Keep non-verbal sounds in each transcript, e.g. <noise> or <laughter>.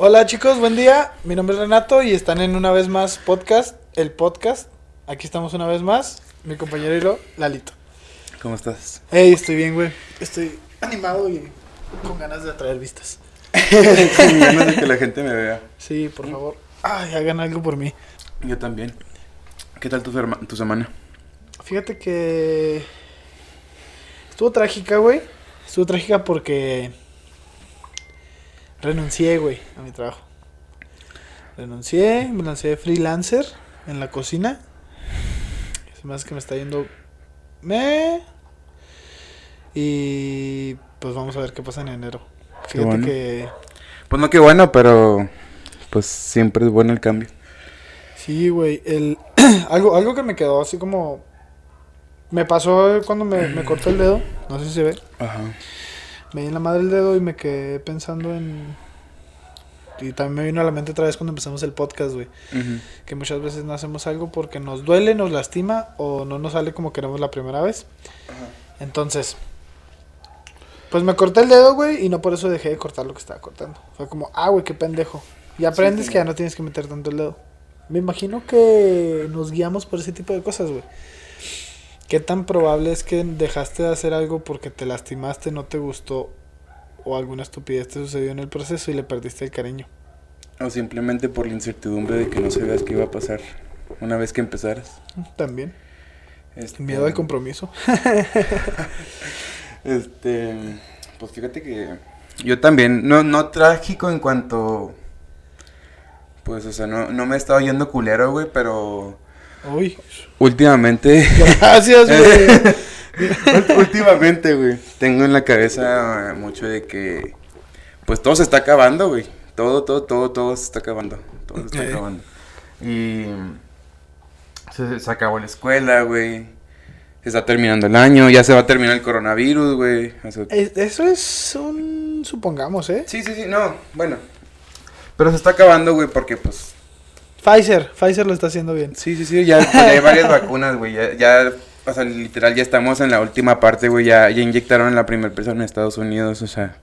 Hola chicos, buen día. Mi nombre es Renato y están en una vez más podcast, el podcast. Aquí estamos una vez más, mi compañero y yo, Lalito. ¿Cómo estás? Hey, estoy bien, güey. Estoy animado y con ganas de atraer vistas. <laughs> Con ganas de que la gente me vea. Sí, por favor. Ay, hagan algo por mí. Yo también. ¿Qué tal tu, tu semana? Fíjate que estuvo trágica, güey. Estuvo trágica porque renuncié, güey, a mi trabajo. Renuncié, me lancé de freelancer en la cocina. Es más que me está yendo me y pues vamos a ver qué pasa en enero. Fíjate bueno. que Pues no, qué bueno, pero pues siempre es bueno el cambio. Sí, güey. El... <clears throat> algo, algo que me quedó así como. Me pasó cuando me, me corté el dedo. No sé si se ve. Ajá. Me di en la madre el dedo y me quedé pensando en. Y también me vino a la mente otra vez cuando empezamos el podcast, güey. Que muchas veces no hacemos algo porque nos duele, nos lastima o no nos sale como queremos la primera vez. Entonces. Pues me corté el dedo, güey, y no por eso dejé de cortar lo que estaba cortando. Fue como, ah, güey, qué pendejo. Y aprendes sí. que ya no tienes que meter tanto el dedo. Me imagino que nos guiamos por ese tipo de cosas, güey. ¿Qué tan probable es que dejaste de hacer algo porque te lastimaste, no te gustó o alguna estupidez te sucedió en el proceso y le perdiste el cariño? O simplemente por la incertidumbre de que no sabías qué iba a pasar una vez que empezaras. También. Este, Miedo al compromiso. <laughs> Este, pues fíjate que yo también, no, no trágico en cuanto, pues, o sea, no, no me he estado yendo culero, güey, pero Uy. últimamente, <laughs> Gracias, güey. <laughs> Últimamente, güey, tengo en la cabeza eh, mucho de que, pues, todo se está acabando, güey, todo, todo, todo, todo se está acabando, todo se está acabando. Y se, se acabó la escuela, güey. Se está terminando el año, ya se va a terminar el coronavirus, güey. o sea, Es- Eso es un. Supongamos, ¿eh? Sí, sí, sí, no, bueno. Pero se está acabando, güey, porque pues... Pfizer. Pfizer lo está haciendo bien. Sí, sí, sí, ya, pues, ya hay varias vacunas, güey. Ya, ya, o sea, literal, ya estamos en la última parte, güey. Ya, ya inyectaron a la primera persona en Estados Unidos, o sea...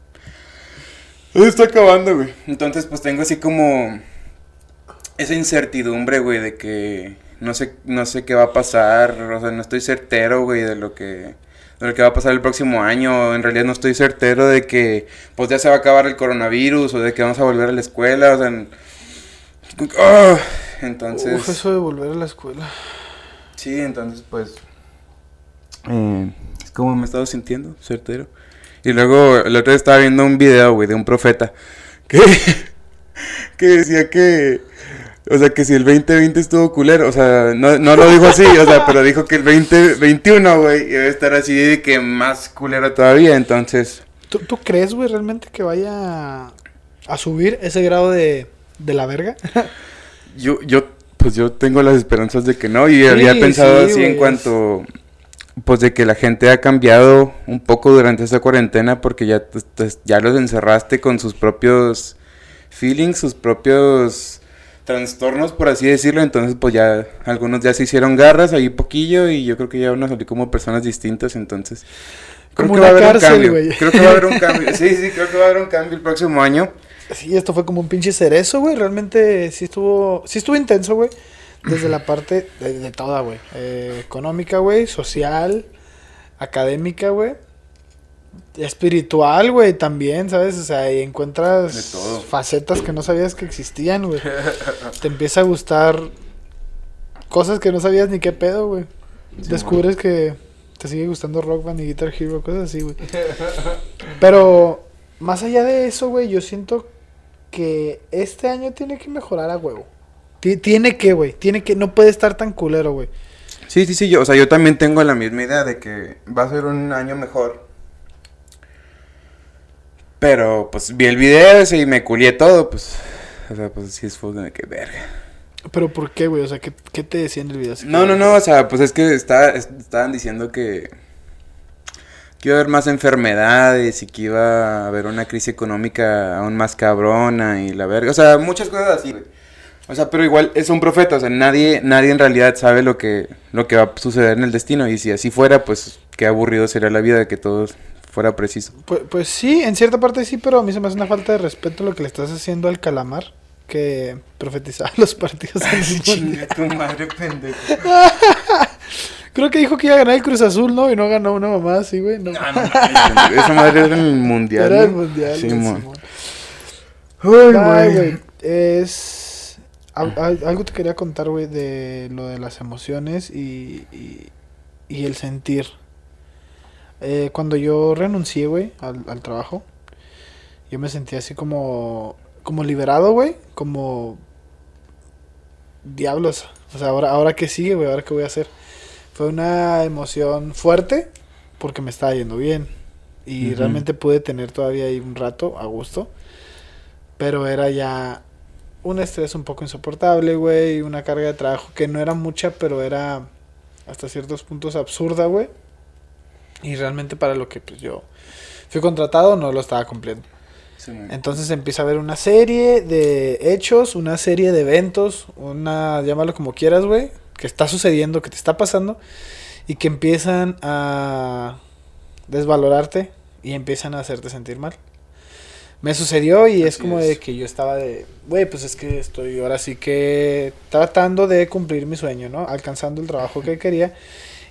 Se está acabando, güey. Entonces, pues tengo así como... Esa incertidumbre, güey, de que no sé, no sé qué va a pasar. O sea, no estoy certero, güey, de lo que... De lo que va a pasar el próximo año. En realidad no estoy certero de que pues ya se va a acabar el coronavirus o de que vamos a volver a la escuela. O sea, ¡Ah! entonces... Uf, eso de volver a la escuela. Sí, entonces pues... eh, es como me he estado sintiendo, certero. Y luego el otro día estaba viendo un video, güey, de un profeta. Que, <laughs> que decía que... O sea, que si el 2020 estuvo culero, o sea, no, no lo dijo así, o sea, pero dijo que el 2021, güey, iba a estar así de que más culero todavía, entonces... ¿Tú, tú crees, güey, realmente que vaya a subir ese grado de, de la verga? <laughs> Yo, yo, pues yo tengo las esperanzas de que no, y había pensado sí, así en cuanto, pues de que la gente ha cambiado un poco durante esta cuarentena porque ya, ya los encerraste con sus propios feelings, sus propios trastornos, por así decirlo, entonces pues ya algunos ya se hicieron garras ahí poquillo y yo creo que ya van a salir como personas distintas, entonces... Creo Como que va a haber un cambio. Creo que va a haber un <laughs> cambio. Sí, sí, creo que va a haber un cambio el próximo año. Sí, esto fue como un pinche cerezo, güey. Realmente sí estuvo, sí estuvo intenso, güey. Desde la parte de, de toda, güey. Eh, económica, güey. Social. Académica, güey. Espiritual, güey, también, ¿sabes? O sea, y encuentras facetas que no sabías que existían, güey. Te empieza a gustar cosas que no sabías ni qué pedo, güey. Sí, Descubres que te sigue gustando Rock Band y Guitar Hero, cosas así, güey. Pero más allá de eso, güey, yo siento que este año tiene que mejorar a huevo. Ti- Tiene que, güey. Tiene que, no puede estar tan culero, güey. Sí, sí, sí, yo, o sea, yo también tengo la misma idea de que va a ser un año mejor. Pero, pues, vi el video ese y me culié todo, pues, o sea, pues, sí es fue de que verga. Pero ¿por qué, güey? O sea, ¿qué, qué te decía en el video? Así No, que- no, no, o sea, pues es que está, es- estaban diciendo que, que iba a haber más enfermedades y que iba a haber una crisis económica aún más cabrona y la verga, o sea, muchas cosas así, güey. O sea, pero igual es un profeta, o sea, nadie, nadie en realidad sabe lo que, lo que va a suceder en el destino y si así fuera, pues qué aburrido sería la vida de que todo fuera preciso. Pues, pues sí, en cierta parte sí, pero a mí se me hace una falta de respeto lo que le estás haciendo al calamar que profetizaba los partidos. Chinga tu madre, pendejo. <laughs> Creo que dijo que iba a ganar el Cruz Azul, ¿no? Y no ganó una mamá así, güey. No. No, no, esa madre era en el mundial. Era el mundial. Sí. Simón. Ay, güey. güey. Es. al- al- Algo te quería contar, güey, de lo de las emociones y, y, y el sentir. Eh, cuando yo renuncié, güey, al, al trabajo, yo me sentí así como. Como liberado, güey. Como. Diablos. O sea, ahora, ahora qué sigue, güey, ahora qué voy a hacer. Fue una emoción fuerte porque me estaba yendo bien. Y realmente pude tener todavía ahí un rato a gusto. Pero era ya un estrés un poco insoportable, güey. Una carga de trabajo que no era mucha, pero era hasta ciertos puntos absurda, güey. Y realmente para lo que pues yo fui contratado no lo estaba cumpliendo. Sí. Entonces empieza a haber una serie de hechos, una serie de eventos, una, llámalo como quieras, güey, que está sucediendo, que te está pasando y que empiezan a desvalorarte y empiezan a hacerte sentir mal. Me sucedió y es Así como es. de que yo estaba de, güey, pues es que estoy ahora sí que tratando de cumplir mi sueño, ¿no? Alcanzando el trabajo que quería.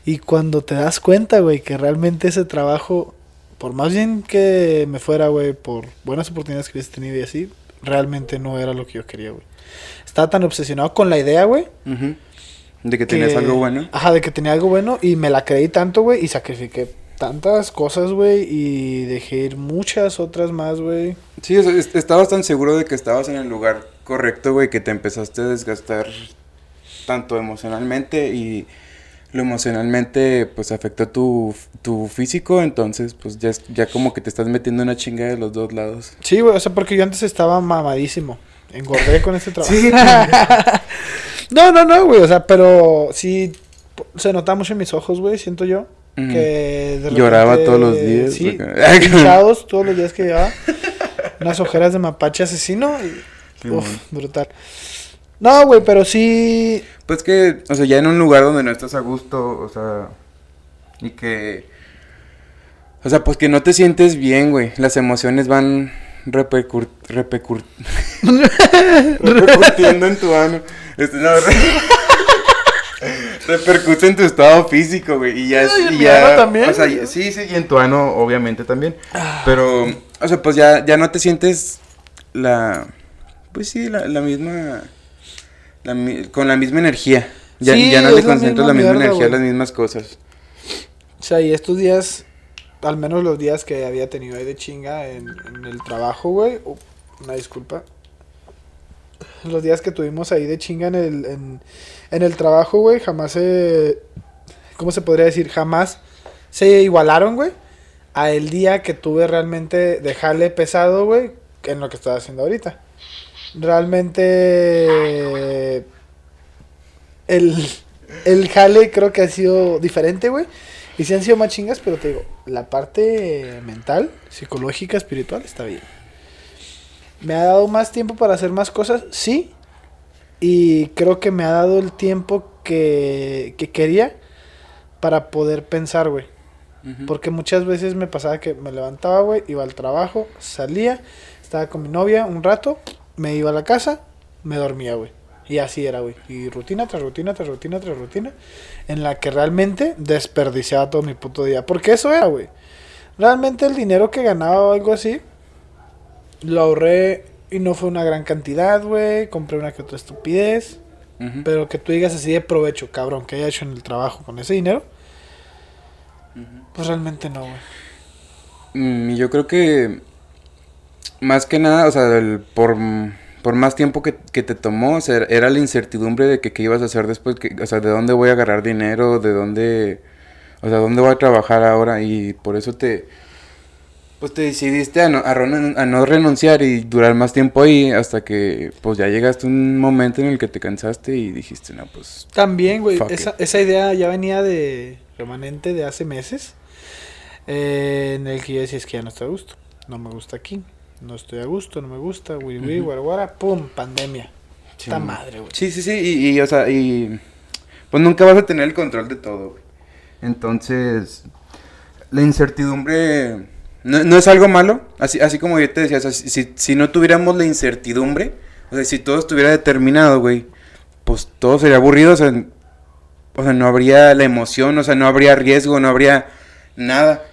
Y cuando te das cuenta, güey, que realmente ese trabajo, por más bien que me fuera, güey, por buenas oportunidades que hubiese tenido y así, realmente no era lo que yo quería, güey. Estaba tan obsesionado con la idea, güey. Ujú. De que tenías que- algo bueno. Ajá, de que tenía algo bueno y me la creí tanto, güey, y sacrifiqué tantas cosas, güey, y dejé ir muchas otras más, güey. Sí, estabas tan seguro de que estabas en el lugar correcto, güey, que te empezaste a desgastar tanto emocionalmente y lo emocionalmente pues afectó tu, tu físico, entonces pues ya, ya como que te estás metiendo una chinga de los dos lados. Sí, güey, o sea, porque yo antes estaba mamadísimo. Engordé con este trabajo. Sí, <laughs> no, no, no, güey, o sea, pero sí se nota mucho en mis ojos, güey, siento yo. Que de Lloraba repente- todos los días, Sí, porque- <laughs> hinchados todos los días que llevaba. Unas ojeras de mapache asesino. Y, Sí, uf, brutal. No, güey, pero sí. Pues que, o sea, ya en un lugar donde no estás a gusto, o sea, y que... O sea, pues que no te sientes bien, güey. Las emociones van repercur... repercur- <laughs> repercutiendo en tu ano. Este, no, re- <laughs> repercute en tu estado físico, güey. Y ya y mi ya, ano también. O sea, y- sí, sí, y en tu ano, obviamente, también. Pero, o sea, pues ya, ya no te sientes la... Pues sí, la, la misma... la con la misma energía. Ya, Sí, ya no la concentras la misma mierda, energía güey. las mismas cosas. O sea, y estos días, al menos los días que había tenido ahí de chinga en, el trabajo, güey. uh, una disculpa. Los días que tuvimos ahí de chinga en el, en, el trabajo, güey, jamás se. ¿Cómo se podría decir? Jamás se igualaron, güey. A el día que tuve realmente dejarle pesado, güey, en lo que estoy haciendo ahorita. Realmente. El, el jale creo que ha sido diferente, güey. Y sí han sido más chingas, pero te digo, la parte mental, psicológica, espiritual está bien. ¿Me ha dado más tiempo para hacer más cosas? Sí. Y creo que me ha dado el tiempo que, que quería para poder pensar, güey. Porque muchas veces me pasaba que me levantaba, güey, iba al trabajo, salía, estaba con mi novia un rato, me iba a la casa, me dormía, güey. Y así era, güey. Y rutina tras rutina, tras rutina, tras rutina. En la que realmente desperdiciaba todo mi puto día. Porque eso era, güey. Realmente el dinero que ganaba o algo así, lo ahorré y no fue una gran cantidad, güey. Compré una que otra estupidez. Pero que tú digas así de provecho, cabrón, que haya hecho en el trabajo con ese dinero. Pues realmente no, güey. Mm, yo creo que más que nada, o sea, el- por, por más tiempo que, que te tomó, o sea, era la incertidumbre de que qué ibas a hacer después, que, o sea, de dónde voy a agarrar dinero, de dónde, o sea, dónde voy a trabajar ahora y por eso te, pues te decidiste a no, a, no renunciar y durar más tiempo ahí hasta que, pues ya llegaste a un momento en el que te cansaste y dijiste, no, pues, También, güey, esa, esa idea ya venía de remanente de hace meses. eh, en el que yo decía, es que ya no estoy a gusto. No me gusta aquí. No estoy a gusto, no me gusta. Wiri, wiri, Ujú. guara, guara, pum, pandemia. Sí, mo. madre, güey. Sí, sí, sí, y, y, o sea, y pues nunca vas a tener el control de todo, güey. Entonces, la incertidumbre no, es algo malo, así, así como yo te decía, si, si no tuviéramos la incertidumbre, o sea, si todo estuviera determinado, güey, pues todo sería aburrido, o sea, o sea, no habría la emoción, o sea, no habría riesgo, no habría nada.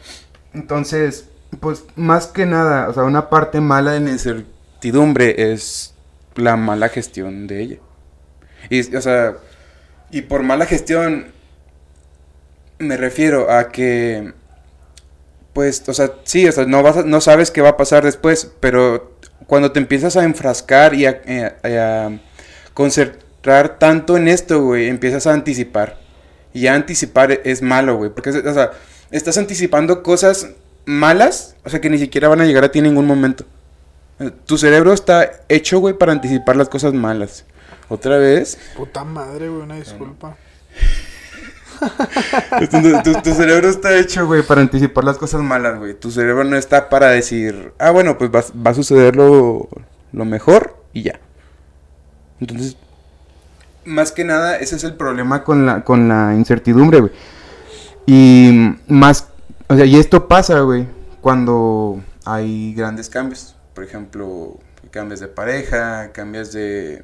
Entonces, pues más que nada, o sea, una parte mala de la incertidumbre es la mala gestión de ella. Y, o sea, y por mala gestión me refiero a que, pues, o sea, sí, o sea, no, vas no sabes qué va a pasar después, pero cuando te empiezas a enfrascar y a, eh, a concentrar tanto en esto, güey, empiezas a anticipar. Y anticipar es malo, güey, porque, o sea, estás anticipando cosas malas, o sea, que ni siquiera van a llegar a ti en ningún momento. Tu cerebro está hecho, güey, para anticipar las cosas malas. Otra vez. Puta madre, güey, una disculpa. <laughs> tu, cerebro está hecho, güey, para anticipar las cosas malas, güey. Tu cerebro no está para decir, ah, bueno, pues va, va a suceder lo, lo mejor y ya. Entonces, más que nada, ese es el problema con la, con la incertidumbre, güey. Y más, o sea, y esto pasa, güey, cuando hay grandes cambios. Por ejemplo, cambias de pareja, cambias de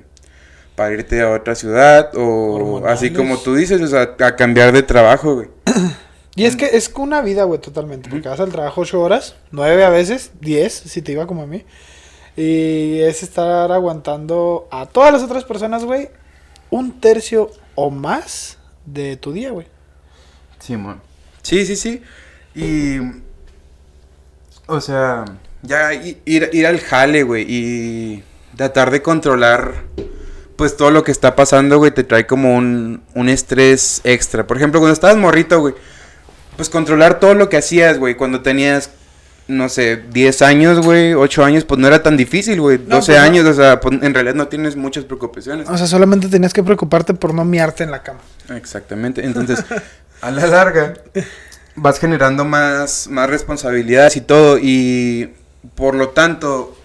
para irte a otra ciudad o así como tú dices, o sea, a cambiar de trabajo, güey. Y es que es una vida, güey, totalmente. Porque vas al trabajo ocho horas, nueve a veces, diez, si te iba como a mí. Y es estar aguantando a todas las otras personas, güey, un tercio o más de tu día, güey. Sí, man. Sí, sí, sí. Y. O sea, ya ir, ir al jale, güey, y tratar de controlar pues todo lo que está pasando, güey, te trae como un, un estrés extra. Por ejemplo, cuando estabas morrito, güey, pues controlar todo lo que hacías, güey, cuando tenías, no sé, 10 años, güey, 8 años, pues no era tan difícil, güey. 12 pues años, o sea, pues, en realidad no tienes muchas preocupaciones. O sea, solamente tenías que preocuparte por no miarte en la cama. Exactamente. Entonces, a la larga, <laughs> vas generando más, más responsabilidades y todo. Y por lo tanto,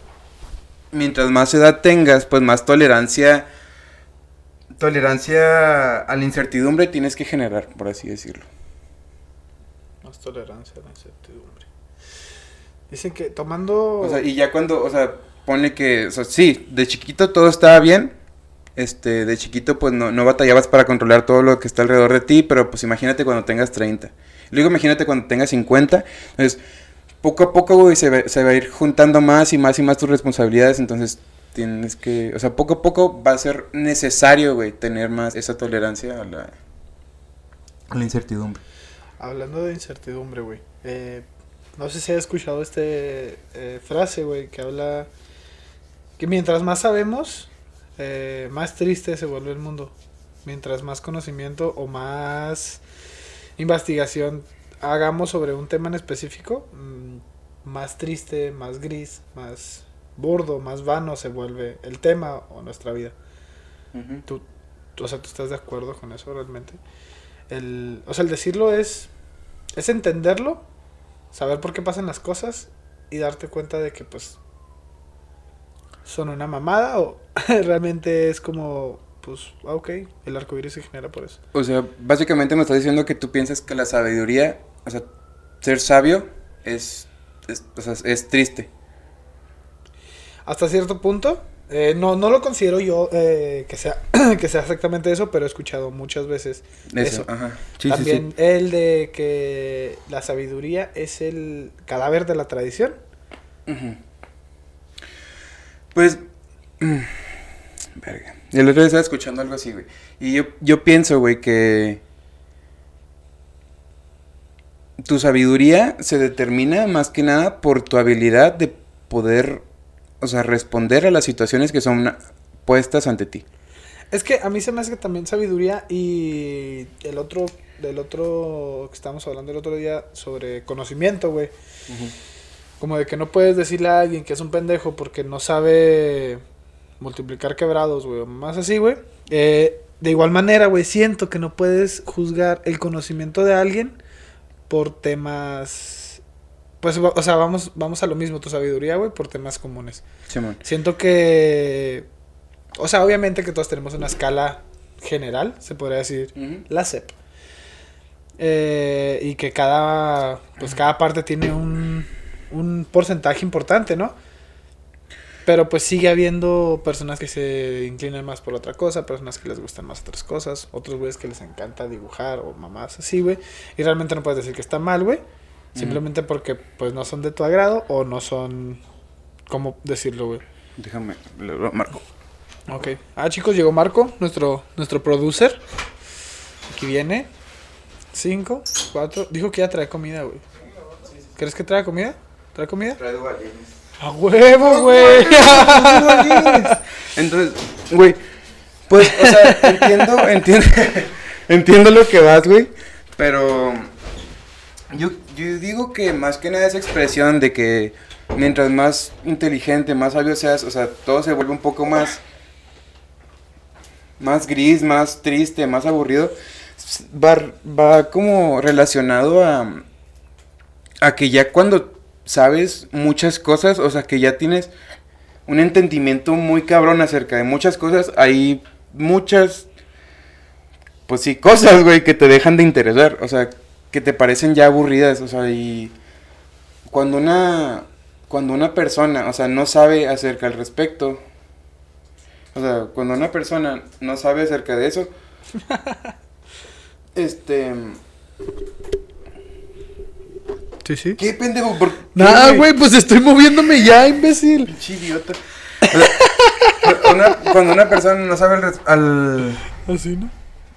mientras más edad tengas, pues más tolerancia tolerancia a la incertidumbre tienes que generar, por así decirlo. Más tolerancia a la incertidumbre. Dicen que tomando... O sea, y ya cuando, o sea, pone que, o sea, sí, de chiquito todo estaba bien, este, de chiquito pues no, no batallabas para controlar todo lo que está alrededor de ti, pero pues imagínate cuando tengas 30. Luego imagínate cuando tengas 50. Entonces, poco a poco, güey, se, va a ir juntando más y más y más tus responsabilidades, entonces tienes que, o sea, poco a poco va a ser necesario, güey, tener más esa tolerancia a la, incertidumbre. Hablando de incertidumbre, güey, eh, no sé si has escuchado este eh, frase, güey, que habla que mientras más sabemos, eh, más triste se vuelve el mundo. Mientras más conocimiento o más investigación hagamos sobre un tema en específico, mm, más triste, más gris, más burdo, más vano se vuelve el tema o nuestra vida. ¿Tú, o sea, ¿tú estás de acuerdo con eso realmente? El, o sea, el decirlo es, es entenderlo, saber por qué pasan las cosas y darte cuenta de que pues son una mamada o <laughs> realmente es como, pues, ah, ok, el arco iris se genera por eso. O sea, básicamente me estás diciendo que tú piensas que la sabiduría, o sea, ser sabio es, es, o sea, es triste hasta cierto punto. Eh, no, no lo considero yo eh, que, sea, <clears throat> que sea exactamente eso, pero he escuchado muchas veces eso. También el de que la sabiduría es el cadáver de la tradición. Pues... verga. El otro día estaba escuchando algo así, güey. Y yo, yo pienso, güey, que... Tu sabiduría se determina más que nada por tu habilidad de poder o sea, responder a las situaciones que son puestas ante ti. Es que a mí se me hace que también sabiduría y el otro, del otro que estábamos hablando el otro día sobre conocimiento, güey. Como de que no puedes decirle a alguien que es un pendejo porque no sabe multiplicar quebrados, güey, más así, güey. Eh, de igual manera, güey, siento que no puedes juzgar el conocimiento de alguien por temas pues, o sea, vamos, vamos a lo mismo, tu sabiduría, güey, por temas comunes. Siento que, o sea, obviamente que todos tenemos una escala general, se podría decir, la CEP. Eh, y que cada, pues cada parte tiene un, un porcentaje importante, ¿no? Pero pues sigue habiendo personas que se inclinan más por otra cosa, personas que les gustan más otras cosas, otros güeyes que les encanta dibujar o mamás así, güey. Y realmente no puedes decir que está mal, güey. Simplemente porque pues no son de tu agrado o no son... ¿Cómo decirlo, güey? Déjame, Marco. Ok. Ah, chicos, llegó Marco, nuestro, nuestro producer. Aquí viene. Cinco, cuatro. Dijo que ya trae comida, güey. ¿Crees que trae comida? ¿Trae comida? ¡A huevo, güey! <laughs> Entonces, güey, pues, o sea, entiendo, <laughs> entiendo, entiendo lo que vas, güey, pero yo, yo digo que más que nada esa expresión de que mientras más inteligente, más sabio seas, o sea, todo se vuelve un poco más, más gris, más triste, más aburrido, va, va como relacionado a, a que ya cuando sabes muchas cosas, o sea, que ya tienes un entendimiento muy cabrón acerca de muchas cosas, hay muchas, pues sí, cosas, güey, que te dejan de interesar, o sea, que te parecen ya aburridas, o sea, y cuando una, cuando una persona, o sea, no sabe acerca al respecto, o sea, cuando una persona no sabe acerca de eso, <laughs> este, Sí, sí. ¿qué pendejo? ¿Por qué, Nada, güey, pues estoy moviéndome ya, imbécil. Pinche idiota. Una- cuando una persona no sabe al, res- al- Así, ¿no?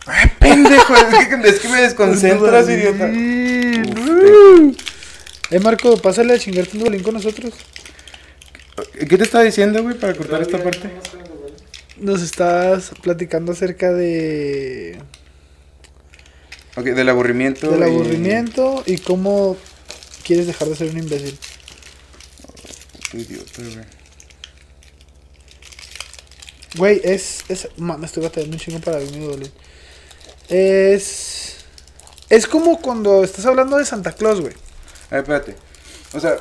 ¡Ay, pendejo! Es que, es que me desconcentras, idiota. Eh, Marco, pásale a chingarte un bolín con nosotros. ¿Qué te estaba diciendo, güey, para cortar esta parte? Nos estás platicando acerca de Ok, del aburrimiento. del y- aburrimiento y cómo quieres dejar de ser un imbécil. Qué idiota, güey. Güey, es, es... Me estoy batallando un chingo para mi bolín. Es... Es como cuando estás hablando de Santa Claus, güey. A ver, espérate. O sea,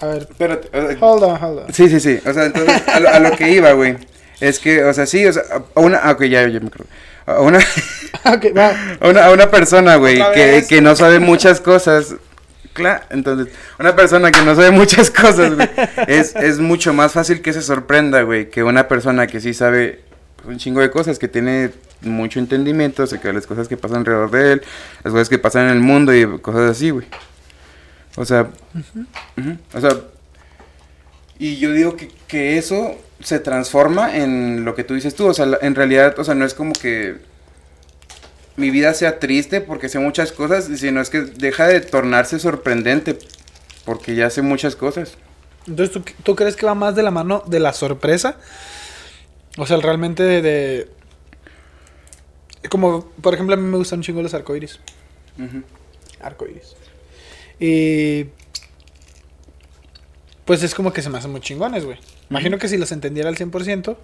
A ver, espérate. o sea, hold on, hold on. sí, sí, sí. O sea, entonces, a lo, a lo que iba, güey. Es que, o sea, sí, o sea, una. ah, Ok, ya, ya me acuerdo. A una. <laughs> ok, va. A una, a una persona, güey, que, que no sabe muchas cosas. Claro, entonces, una persona que no sabe muchas cosas, güey, es, es mucho más fácil que se sorprenda, güey, que una persona que sí sabe un chingo de cosas, que tiene mucho entendimiento acerca de las cosas que pasan alrededor de él, las cosas que pasan en el mundo y cosas así, güey. O sea, o sea, y yo digo que, que eso se transforma en lo que tú dices tú, o sea, en realidad, o sea, no es como que mi vida sea triste porque sé muchas cosas, sino es que deja de tornarse sorprendente porque ya sé muchas cosas. Entonces, ¿tú, ¿tú crees que va más de la mano de la sorpresa? O sea, realmente de, de- Como, por ejemplo, a mí me gustan un chingo los arcoíris. Ujú. Arcoíris. Y... Pues es como que se me hacen muy chingones, güey. Imagino que si los entendiera al 100%,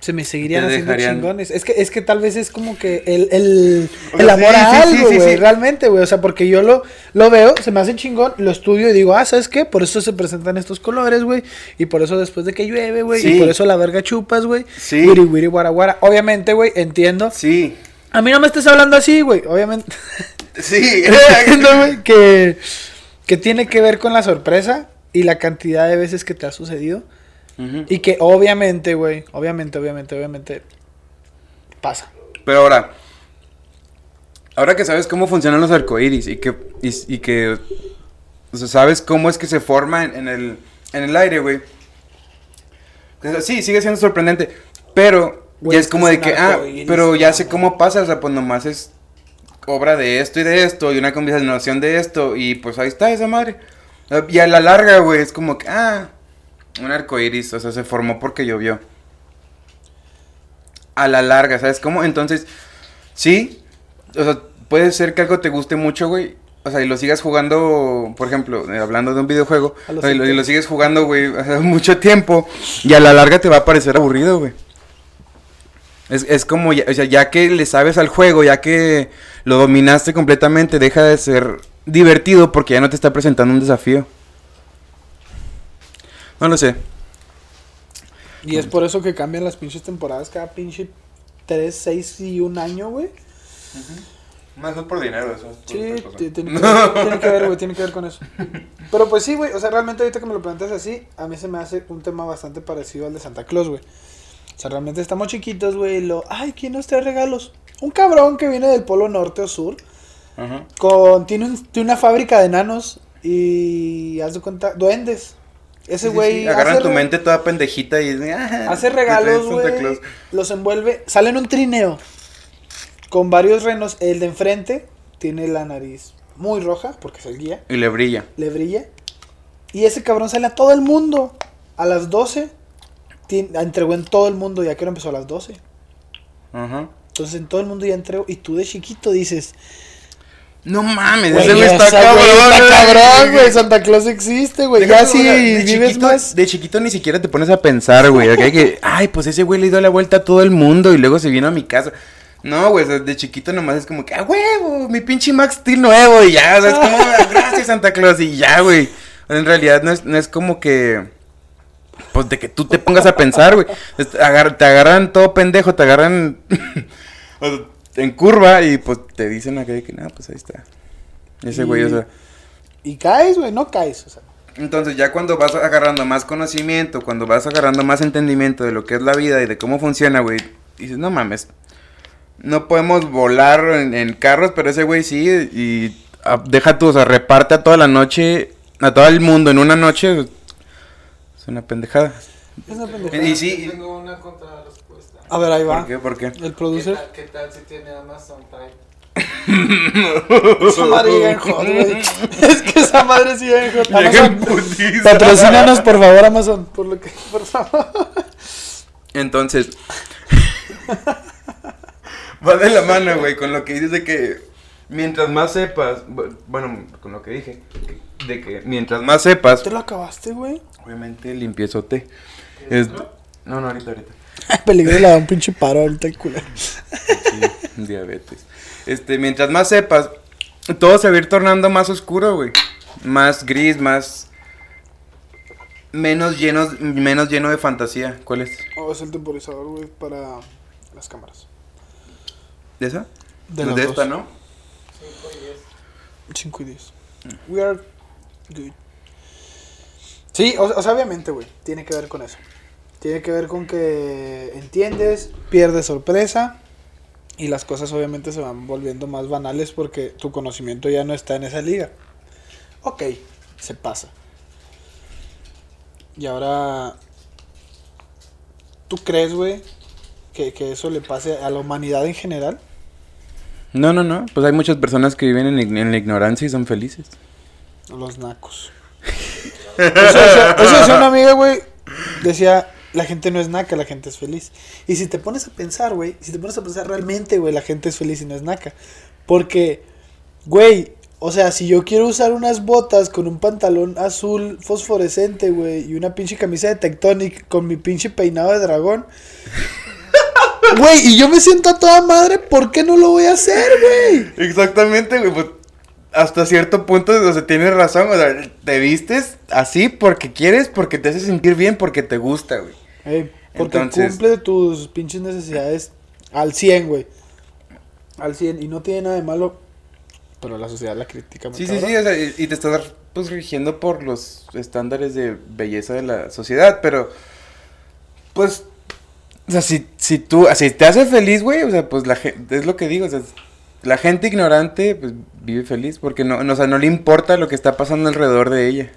se me seguirían haciendo dejarían- chingones. Es que, es que tal vez es como que el, el, O el amor sí, a sí, algo, sí, sí, güey, sí. realmente, güey. O sea, porque yo lo, lo veo, se me hace chingón, lo estudio y digo, ah, ¿sabes qué? Por eso se presentan estos colores, güey. Y por eso después de que llueve, güey. Y por eso la verga chupas, güey. Sí. Wiri, wiri, guara, guara. Obviamente, güey, entiendo. Sí, A mí no me estés hablando así, güey. Obviamente. sí. <laughs> Que, que tiene que ver con la sorpresa y la cantidad de veces que te ha sucedido. Y que obviamente, güey, obviamente, obviamente, obviamente pasa. Pero ahora, ahora que sabes cómo funcionan los arcoíris y que, y, y que o sea, sabes cómo es que se forma en, en el, en el aire, güey. Sí, sigue siendo sorprendente, pero Güey, ya es como de que, ah, pero ya sé cómo pasa, o sea, pues nomás es obra de esto y de esto y una combinación de esto y pues ahí está esa madre. Y a la larga, güey, es como que, ah, un arcoíris, o sea, se formó porque llovió. A la larga, ¿sabes cómo? Entonces, sí, o sea, puede ser que algo te guste mucho, güey. O sea, y lo sigas jugando, por ejemplo, eh, hablando de un videojuego, o sea, y, lo, y lo sigues jugando, güey, <laughs> sea, mucho tiempo, y a la larga te va a parecer aburrido, güey. Es, es como, ya, o sea, ya que le sabes al juego, ya que lo dominaste completamente, deja de ser divertido porque ya no te está presentando un desafío. No lo sé. Y es por eso que cambian las pinches temporadas cada pinche 3, 6 y un año, güey. Más no por dinero, eso. es por Sí, otra cosa. ti- tiene <laughs> que, ver, tiene que ver, güey, tiene que ver con eso. Pero pues sí, güey, o sea, realmente ahorita que me lo planteas así, a mí se me hace un tema bastante parecido al de Santa Claus, güey. O sea, realmente estamos chiquitos, güey, lo, ay, ¿quién nos trae regalos? Un cabrón que viene del Polo Norte o Sur, Ajá. con, tiene, un- tiene una fábrica de enanos y, haz de cuenta, duendes. Ese Sí, sí, güey sí, Agarran hace tu mente toda pendejita y ah, <laughs> Hace regalos, güey. Los envuelve. Sale en un trineo. Con varios renos. El de enfrente tiene la nariz muy roja. Porque es el guía. Y le brilla. Le brilla. Y ese cabrón sale a todo el mundo. A las 12. Entregó en todo el mundo. Ya que empezó a las 12. Ajá. Entonces en todo el mundo ya entregó. Y tú de chiquito dices. No mames, Güey, ese está esa, cabrón. güey, Está cabrón, güey. Santa Claus existe, güey. Ya de vives chiquito, más. de chiquito ni siquiera te pones a pensar, güey. hay que, ay, pues ese güey le dio la vuelta a todo el mundo y luego se vino a mi casa. No, güey, de chiquito nomás es como que, ah, huevo, mi pinche Max Steel nuevo y ya, o sea, es como, "Ah, gracias Santa Claus y ya, güey. En realidad no es, no es como que, pues de que tú te pongas a pensar, güey. Agar- te agarran todo pendejo, te agarran <laughs> en curva y pues te dicen acá que, no, pues ahí está. Ese güey, o sea. Y caes, güey. No caes. O sea. Entonces ya cuando vas agarrando más conocimiento, cuando vas agarrando más entendimiento de lo que es la vida y de cómo funciona, güey, dices, no mames, no podemos volar en, en carros, pero ese güey sí, y ah, deja tú, o sea, reparte a toda la noche, a todo el mundo en una noche, es una pendejada. Es una pendejada. Y sí, Tengo una contrarrespuesta. A ver, ahí va. ¿por qué? ¿Por qué? El ¿Qué producer. tal, ¿Qué tal si tiene Amazon Prime? <laughs> Esa madre llega en hot, güey. <laughs> Es que esa madre sí llega en hot. Llega en Amazon, putiza. patrocínanos, por favor, Amazon. Por lo que, por favor. Entonces, <laughs> va de la mano, güey, con lo que dices de que mientras más sepas, bu- bueno, con lo que dije, de que mientras más sepas, ¿Te lo acabaste, güey? Obviamente limpiezote. Es, no, no, ahorita, ahorita. Peligro le da un pinche paro ahorita el culero. Sí, diabetes. Este, mientras más sepas, todo se va a ir tornando más oscuro, güey. Más gris, más menos lleno, menos lleno de fantasía. ¿Cuál es? Oh, es el temporizador, güey, para las cámaras. ¿De esa? De Pues los de dos. esta, ¿no? 5 y 10. We are good. Sí, o, o sea, obviamente, güey. Tiene que ver con eso. Tiene que ver con que entiendes, pierdes sorpresa. Y las cosas obviamente se van volviendo más banales porque tu conocimiento ya no está en esa liga. Ok, se pasa. Y ahora, ¿tú crees, güey, que, que eso le pase a la humanidad en general? No, no, no. Pues hay muchas personas que viven en, en la ignorancia y son felices. Los nacos. <laughs> Eso decía, una <laughs> amiga, güey. Decía, la gente no es naca, la gente es feliz. Y si te pones a pensar, güey, si te pones a pensar realmente, güey, la gente es feliz y no es naca. Porque, güey, o sea, si yo quiero usar unas botas con un pantalón azul fosforescente, güey, y una pinche camisa de Tectonic con mi pinche peinado de dragón. <laughs> Güey, y yo me siento a toda madre, ¿por qué no lo voy a hacer, güey? Exactamente, güey. Pues hasta cierto punto, o sea, tienes razón. O sea, te vistes así porque quieres, porque te hace sentir bien, porque te gusta, güey. Ey, porque Entonces- cumple tus pinches necesidades al 100, güey. Al 100. Y no tiene nada de malo. Pero la sociedad la critica Sí, sí, sí. O sea, y, y te estás pues rigiendo por los estándares de belleza de la sociedad, pero pues. O sea, si, si tú, si te hace feliz, güey, o sea, pues la gente, es lo que digo, o sea, la gente ignorante, pues, vive feliz, porque no, no, o sea, no le importa lo que está pasando alrededor de ella.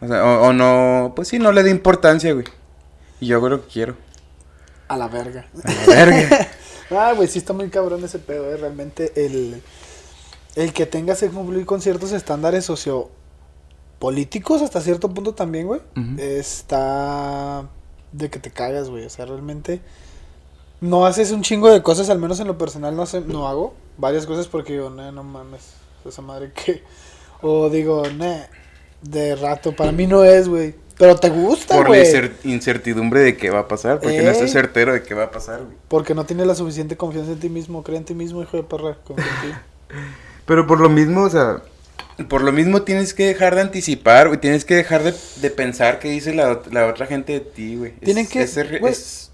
O sea, o, o no, pues sí, no le da importancia, güey. Y yo hago lo que quiero. A la verga. A la verga. <laughs> ah, güey, sí está muy cabrón ese pedo, eh. Realmente el, el que tengas que cumplir con ciertos estándares sociopolíticos hasta cierto punto también, güey. Está de que te cagas, güey. O sea, realmente no haces un chingo de cosas, al menos en lo personal no, hace, no hago varias cosas porque digo, "Nah, no mames, esa madre que... O digo, nah, de rato, para mí no es, güey. Pero te gusta, Por la güey. incer- incertidumbre de qué va a pasar, porque no Eh. estás certero de qué va a pasar, güey. Porque no tienes la suficiente confianza en ti mismo. Cree en ti mismo, hijo de perra. Confía en ti. <laughs> Pero por lo mismo, o sea, por lo mismo tienes que dejar de anticipar, güey. Tienes que dejar de, de pensar qué dice la, la otra gente de ti, güey. Es- Tienen que- güey. es-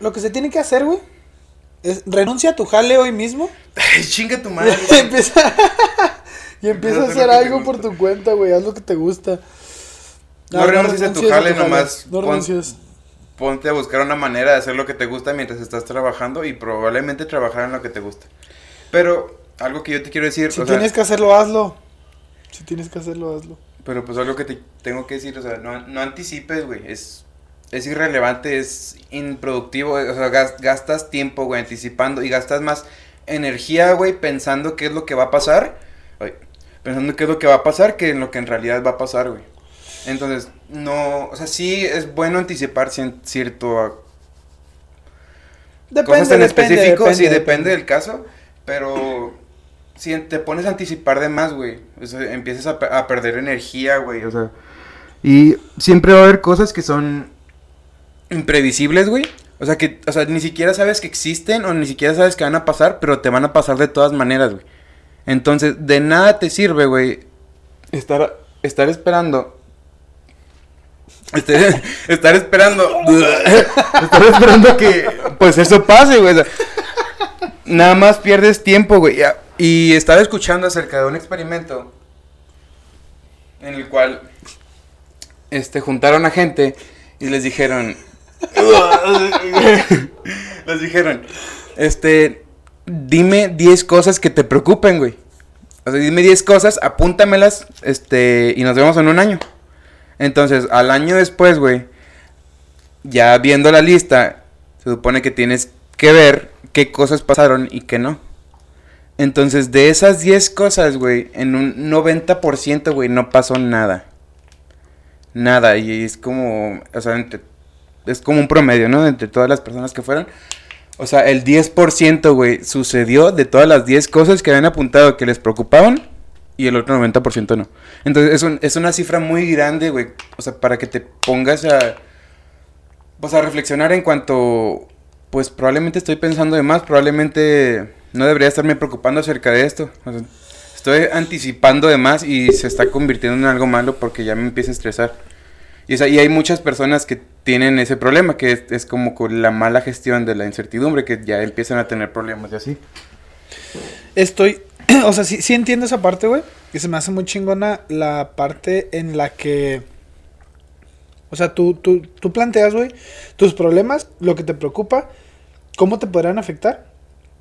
Lo que se tiene que hacer, güey, Es, renuncia a tu jale hoy mismo. Chinga tu madre. y <laughs> empieza, y empieza a hacer algo por tu cuenta, güey. Haz lo que te gusta. No renuncies a tu jale, nomás No renuncies. Ponte a buscar una manera de hacer lo que te gusta mientras estás trabajando y probablemente trabajar en lo que te gusta. Pero algo que yo te quiero decir, Si o sea, tienes que hacerlo, hazlo. Si tienes que hacerlo, hazlo. pero pues algo que te tengo que decir, o sea, no, no anticipes, güey, es, es irrelevante, es improductivo, o sea, gas- gastas tiempo, güey, anticipando y gastas más energía, güey, pensando qué es lo que va a pasar, pensando qué es lo que va a pasar que en lo que en realidad va a pasar, güey. Entonces, no, o sea, sí es bueno anticipar cierto cosas en específico, sí, depende del caso, pero si te pones a anticipar de más, güey, o sea, empiezas a perder energía, güey, o sea, y siempre va a haber cosas que son imprevisibles, güey. O sea, que, o sea, ni siquiera sabes que existen o ni siquiera sabes que van a pasar, pero te van a pasar de todas maneras, güey. Entonces, de nada te sirve, güey, estar, estar esperando. Este, <laughs> estar esperando. <laughs> estar esperando que, pues, eso pase, güey. nada más pierdes tiempo, güey. Y estaba escuchando acerca de un experimento en el cual este juntaron a gente y les dijeron <laughs> les dijeron este dime 10 cosas que te preocupen, güey. O sea, dime 10 cosas, apúntamelas este y nos vemos en un año. Entonces, al año después, güey, ya viendo la lista, se supone que tienes que ver qué cosas pasaron y qué no. Entonces, de esas 10 cosas, güey, en un 90%, güey, no pasó nada. Nada, y es como, o sea, entre- es como un promedio, ¿no? Entre todas las personas que fueron. O sea, el 10%, güey, sucedió de todas las 10 cosas que habían apuntado que les preocupaban y el otro 90% no. Entonces, es, un- es una cifra muy grande, güey. O sea, para que te pongas a, pues, a reflexionar en cuanto, pues, probablemente estoy pensando de más, probablemente no debería estarme preocupando acerca de esto. O sea, estoy anticipando de más y se está convirtiendo en algo malo porque ya me empieza a estresar. Y, o sea, y hay muchas personas que tienen ese problema, que es, es como con la mala gestión de la incertidumbre, que ya empiezan a tener problemas y así. Estoy, <clears throat> o sea, sí, sí entiendo esa parte, güey. Y se me hace muy chingona la parte en la que, o sea, tú, tú, tú planteas, güey, tus problemas, lo que te preocupa, cómo te podrán afectar.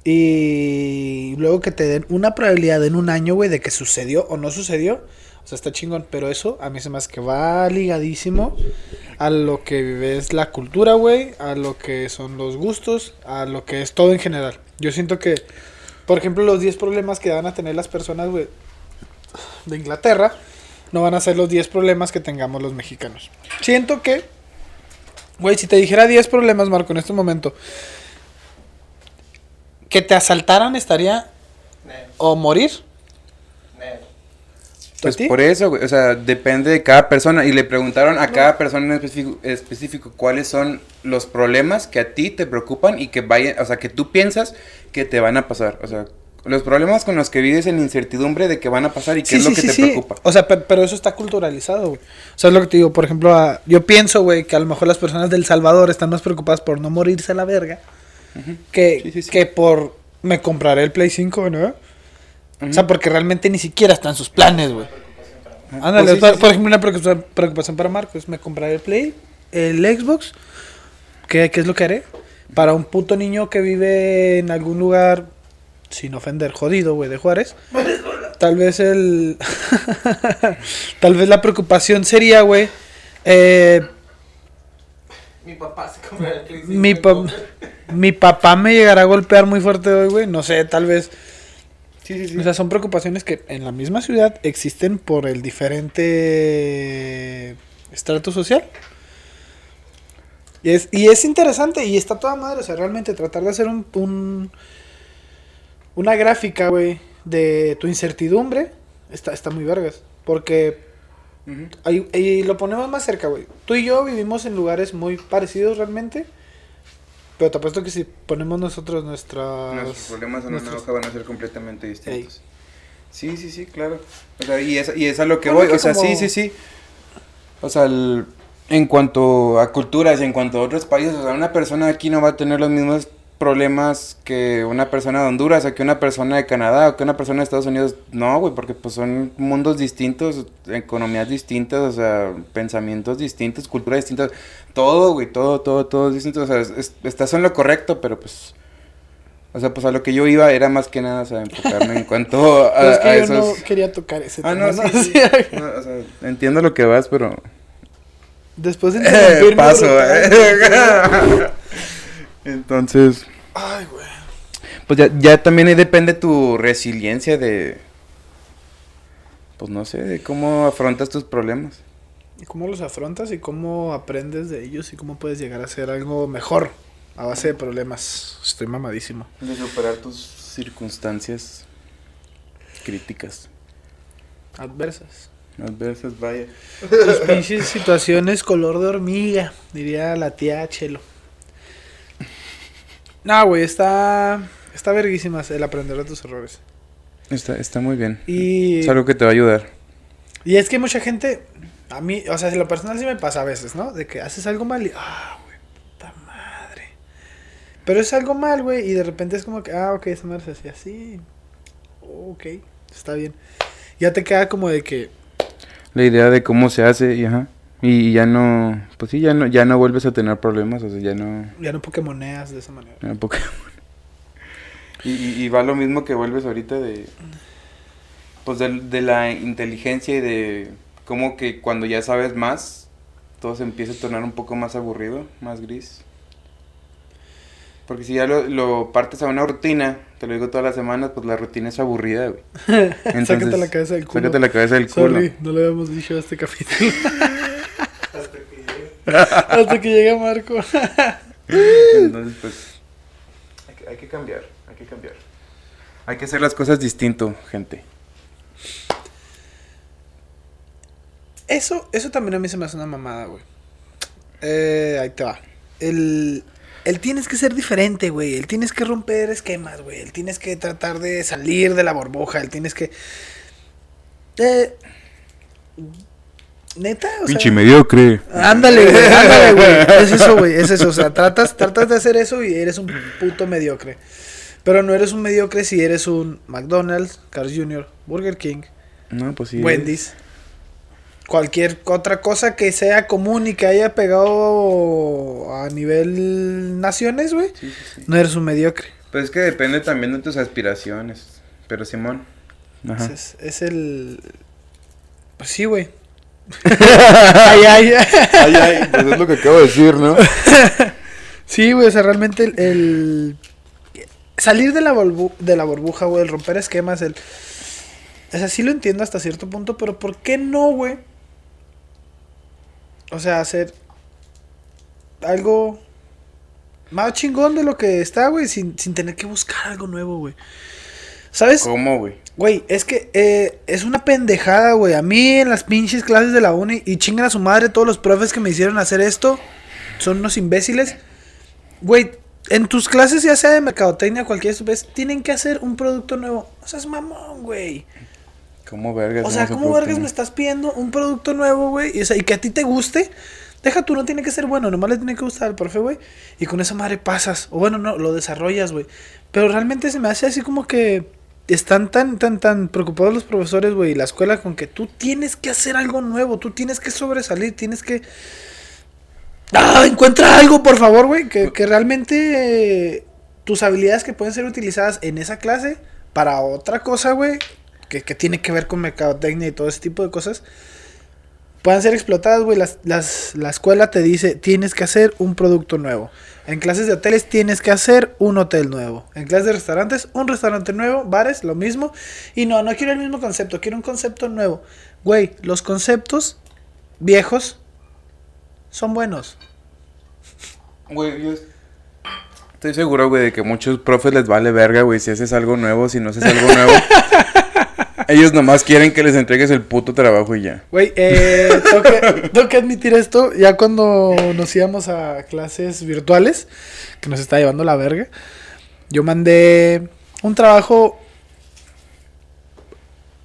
Y luego que te den una probabilidad en un año, güey, de que sucedió o no sucedió. Sea, está chingón. Pero eso a mí se me hace que va ligadísimo a lo que es la cultura, güey. A lo que son los gustos. A lo que es todo en general. Yo siento que, por ejemplo, los 10 problemas que van a tener las personas, güey, de Inglaterra, no van a ser los 10 problemas que tengamos los mexicanos. Siento que, güey, si te dijera 10 problemas, Marco, en este momento, que te asaltaran estaría o morir. Pues por eso, güey, o sea, depende de cada persona. Y le preguntaron a cada persona en específico, específico cuáles son los problemas que a ti te preocupan y que vayan, o sea, que tú piensas que te van a pasar. O sea, los problemas con los que vives en incertidumbre de que van a pasar y qué es lo que te preocupa. O sea, pe- pero, eso está culturalizado, güey. O sea, es lo que te digo, por ejemplo, a- yo pienso, güey, que a lo mejor las personas del Salvador están más preocupadas por no morirse a la verga que, que por me compraré el Play 5, ¿no? O sea, porque realmente ni siquiera están sus planes, güey. Ándale, Pues sí, por, sí, sí. por ejemplo, una preocupación, para Marcos, me compraré el Play, el Xbox, ¿qué, qué es lo que haré? Para un puto niño que vive en algún lugar, sin ofender, jodido, güey, de Juárez, tal vez el... <laughs> tal vez la preocupación sería, güey, eh, Mi papá se compró el Play mi, 5 pa- mi papá me llegará a golpear muy fuerte hoy, güey, no sé, tal vez... Sí, sí, sí. O sea, son preocupaciones que en la misma ciudad existen por el diferente estrato social. Y es, y es interesante y está toda madre. O sea, realmente tratar de hacer un, un- una gráfica, güey, de tu incertidumbre está, está muy vergas. Porque Ujú. ahí- y lo ponemos más cerca, güey. Tú y yo vivimos en lugares muy parecidos realmente. Pero te apuesto que si ponemos nosotros nuestras... Nuestros problemas en una nuestros- hoja van a ser completamente distintos. Ey. Sí, sí, sí, claro. O sea, y es, y es a lo que voy. que O sea, como- sí, sí, sí. O sea, el- en cuanto a culturas, en cuanto a otros países, o sea, una persona aquí no va a tener los mismos problemas que una persona de Honduras o que una persona de Canadá o que una persona de Estados Unidos. No, güey, porque pues son mundos distintos, economías distintas, o sea, pensamientos distintos, culturas distintas. Todo, güey, todo, todo, todo es distinto. O sea, es- es- estás en lo correcto, pero pues... O sea, pues a lo que yo iba era más que nada, o sea, enfocarme en cuanto <laughs> a, Pero es que a yo esos... no quería tocar ese Ah, tema. no, ¿no? sí, <laughs> sí. No, o sea, entiendo lo que vas, pero... Después de Eh, <laughs> interrumpirme paso, brutal. eh. Entonces, Ay, güey. pues ya, ya también ahí depende tu resiliencia de, pues no sé, de cómo afrontas tus problemas. ¿Y cómo los afrontas y cómo aprendes de ellos y cómo puedes llegar a hacer algo mejor a base de problemas? Estoy mamadísimo. De superar tus circunstancias críticas, Adversas. adversas, vaya. Tus pinches situaciones color de hormiga, diría la tía Chelo. No, güey, está. Está verguísima el aprender de tus errores. Está, está muy bien. Y. Es algo que te va a ayudar. Y es que mucha gente, a mí, o sea, si lo personal sí me pasa a veces, ¿no? De que haces algo mal y, ah, güey, puta madre. Pero es algo mal, güey, y de repente es como que, ah, ok, esa madre se hacía así. Ok, está bien. Ya te queda como de que, La idea de cómo se hace y ajá. Y ya no, pues sí, ya no, ya no vuelves a tener problemas, o sea, ya no... ya no pokemoneas de esa manera. Ah, Pokémon. <laughs> Y, y, y va lo mismo que vuelves ahorita de. Pues de, de la inteligencia y de cómo que cuando ya sabes más, todo se empieza a tornar un poco más aburrido, más gris. Porque si ya lo, lo partes a una rutina, te lo digo todas las semanas, pues la rutina es aburrida, güey. <laughs> Sácate la cabeza del culo. Sácate la cabeza del culo. Sorry, no le habíamos dicho a este capítulo. <laughs> <laughs> Hasta que llega Marco. <laughs> Entonces, pues. Hay que, hay que cambiar, hay que cambiar. Hay que hacer las cosas distinto, gente. Eso, eso también a mí se me hace una mamada, güey. Eh, ahí te va. El, el tienes que ser diferente, güey. El tienes que romper esquemas, güey. El tienes que tratar de salir de la burbuja. El tienes que... Eh, Neta, o sea... mediocre. Ándale, güey, ándale, <laughs> güey. Es eso, güey, es eso. O sea, tratas, tratas de hacer eso y eres un puto mediocre. Pero no eres un mediocre si eres un McDonald's, Carl's Jr., Burger King, No, pues sí. Wendy's. Cualquier otra cosa que sea común y que haya pegado a nivel naciones, güey. Sí, sí, sí. No eres un mediocre. Pues es que depende también de tus aspiraciones. Pero Simón. Ajá. Ese Es, es el... Pues sí, güey. Ay, ay. Ay, ay, pues es lo que acabo de decir, ¿no? Sí, güey, o sea, realmente el, el salir de la, burbu- de la burbuja, güey, el romper esquemas, el... O sea, sí lo entiendo hasta cierto punto, pero ¿por qué no, güey? O sea, hacer algo más chingón de lo que está, güey, sin, sin tener que buscar algo nuevo, güey. ¿Sabes? ¿Cómo, güey? Güey, es que eh, es una pendejada, güey. A mí en las pinches clases de la uni y chingan a su madre todos los profes que me hicieron hacer esto. Son unos imbéciles. Güey, en tus clases, ya sea de mercadotecnia o cualquier estupidez, tienen que hacer un producto nuevo. O sea, es mamón, güey. ¿Cómo vergas? O sea, ¿cómo vergas me estás pidiendo un producto nuevo, güey? Y, o sea, y que a ti te guste. Deja tú, no tiene que ser bueno, nomás le tiene que gustar al profe, güey. Y con esa madre pasas. O bueno, no, lo desarrollas, güey. Pero realmente se me hace así como que están tan, tan, tan preocupados los profesores, güey, y la escuela con que tú tienes que hacer algo nuevo, tú tienes que sobresalir, tienes que... ¡Ah! Encuentra algo, por favor, güey, que, que realmente eh, tus habilidades que pueden ser utilizadas en esa clase para otra cosa, güey, que, que tiene que ver con mercadotecnia y todo ese tipo de cosas, puedan ser explotadas, güey. Las, las, la escuela te dice, tienes que hacer un producto nuevo. En clases de hoteles tienes que hacer un hotel nuevo. En clases de restaurantes, un restaurante nuevo. Bares, lo mismo. Y no, no quiero el mismo concepto, quiero un concepto nuevo. Güey, los conceptos viejos son buenos. Güey, yo estoy seguro, güey, de que muchos profes les vale verga, güey, si haces algo nuevo, si no haces algo nuevo. <laughs> Ellos nomás quieren que les entregues el puto trabajo y ya. Güey, eh, <laughs> tengo, que, tengo que admitir esto. Ya cuando nos íbamos a clases virtuales, que nos está llevando la verga, yo mandé un trabajo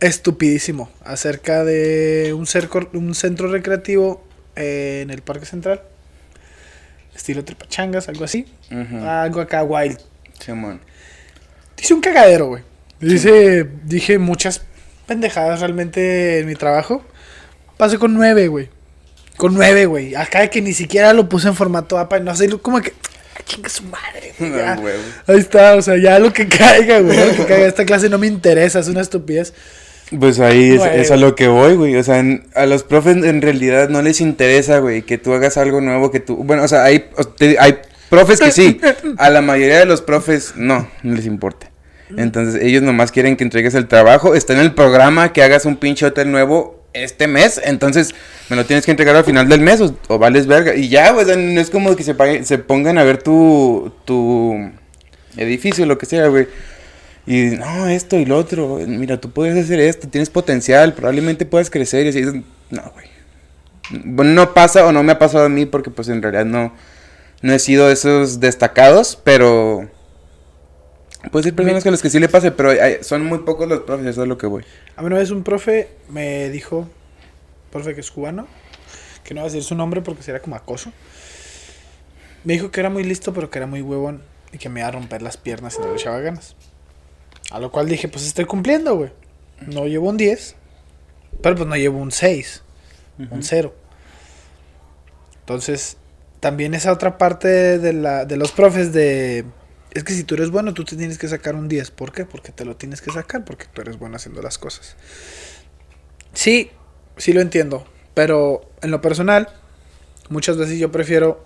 estupidísimo acerca de un, cerco- un centro recreativo eh, en el Parque Central. estilo tripachangas, algo así. Algo acá wild. Simón. Dice un cagadero, güey. Dice, dije muchas pendejadas realmente en mi trabajo. Pasé con nueve, güey. Con nueve, güey. Acá de que ni siquiera lo puse en formato APA, no sé, como que... "Ah, Chinga su madre, güey. ya". Ah. Ahí está, o sea, ya lo que caiga, güey. Lo que caiga. Esta clase no me interesa, es una estupidez. Pues ahí es, a lo que voy, güey. O sea, en- a los profes en realidad no les interesa, güey, que tú hagas algo nuevo, que tú... Bueno, o sea, hay, hay profes que sí. <laughs> A la mayoría de los profes no, no les importa. Entonces ellos nomás quieren que entregues el trabajo. Está en el programa que hagas un pinche hotel nuevo este mes. Entonces me lo tienes que entregar al final del mes o, vales verga. Y ya, güey, no es como que se, pague- se pongan a ver tu, tu edificio, lo que sea, güey. Y no, esto y lo otro, mira, tú puedes hacer esto, tienes potencial, probablemente puedas crecer y así. No, güey. No pasa o no me ha pasado a mí porque pues en realidad no, no he sido de esos destacados, pero... Puede ser personas que a los que sí le pase, pero hay- son muy pocos los profes, eso es lo que voy. A mí una vez un profe me dijo, profe que es cubano, que no voy a decir su nombre porque sería como acoso. Me dijo que era muy listo, pero que era muy huevón y que me iba a romper las piernas si no le echaba ganas. A lo cual dije, pues estoy cumpliendo, güey. No llevo un 10, pero pues no llevo un 6, un 0. Entonces, también esa otra parte de, la, de los profes de... Es que si tú eres bueno, tú te tienes que sacar un 10. ¿Por qué? Porque te lo tienes que sacar, porque tú eres bueno haciendo las cosas. Sí, sí lo entiendo. Pero en lo personal, muchas veces yo prefiero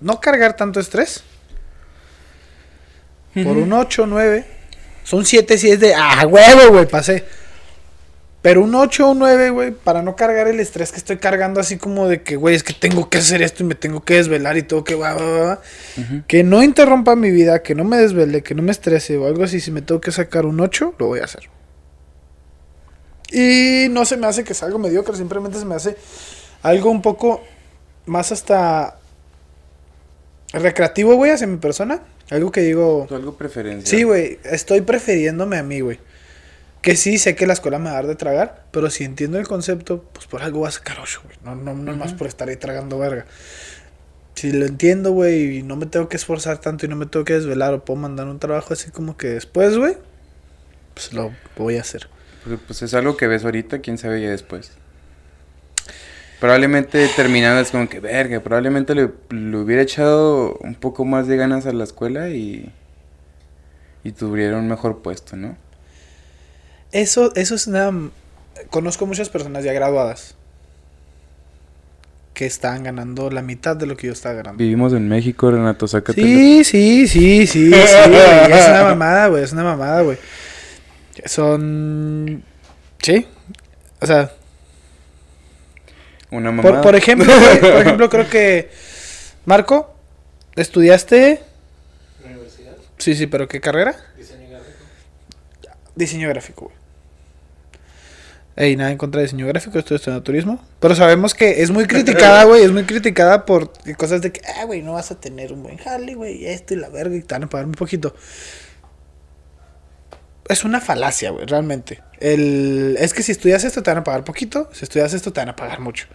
no cargar tanto estrés. Por un 8, 9. Son 7 si es de, ah, huevo, güey, pasé. Pero un 8 o un 9, güey, para no cargar el estrés que estoy cargando así como de que, güey, es que tengo que hacer esto y me tengo que desvelar y todo que va, va, va. Que no interrumpa mi vida, que no me desvele, que no me estrese o algo así. Si me tengo que sacar un 8, lo voy a hacer. Y no se me hace que sea algo mediocre, simplemente se me hace algo un poco más hasta recreativo, güey, hacia mi persona. Algo que digo, Algo preferencial. sí, güey, estoy prefiriéndome a mí, güey. Que sí, sé que la escuela me va a dar de tragar, pero si entiendo el concepto, pues por algo voy a sacar 8, güey. No, no, no más por estar ahí tragando verga. Si lo entiendo, güey, y no me tengo que esforzar tanto y no me tengo que desvelar o puedo mandar un trabajo así como que después, güey, pues lo voy a hacer. Pues, pues es algo que ves ahorita, quién sabe ya después. Probablemente terminando es como que, verga, probablemente le, le hubiera echado un poco más de ganas a la escuela y, y tuviera un mejor puesto, ¿no? Eso, eso es una... Conozco muchas personas ya graduadas que están ganando la mitad de lo que yo estaba ganando. Vivimos en México, Renato, sácate. Sí, sí, sí, sí, sí, güey. Es una <laughs> mamada, güey. Es una mamada, güey. Son. Sí. O sea, Una mamá. por, por ejemplo, <laughs> güey, por ejemplo, creo que. Marco, ¿estudiaste? Universidad, Sí, sí, pero ¿qué carrera? diseño gráfico. Diseño gráfico, güey. Ey, nada en contra de diseño gráfico, estoy estudiando turismo. Pero sabemos que es muy criticada, <laughs> güey. Es muy criticada por cosas de que, ah, güey, no vas a tener un buen jale, güey, esto y la verga, y te van a pagar muy poquito. Es una falacia, güey, realmente. El, es que si estudias esto te van a pagar poquito, si estudias esto te van a pagar mucho.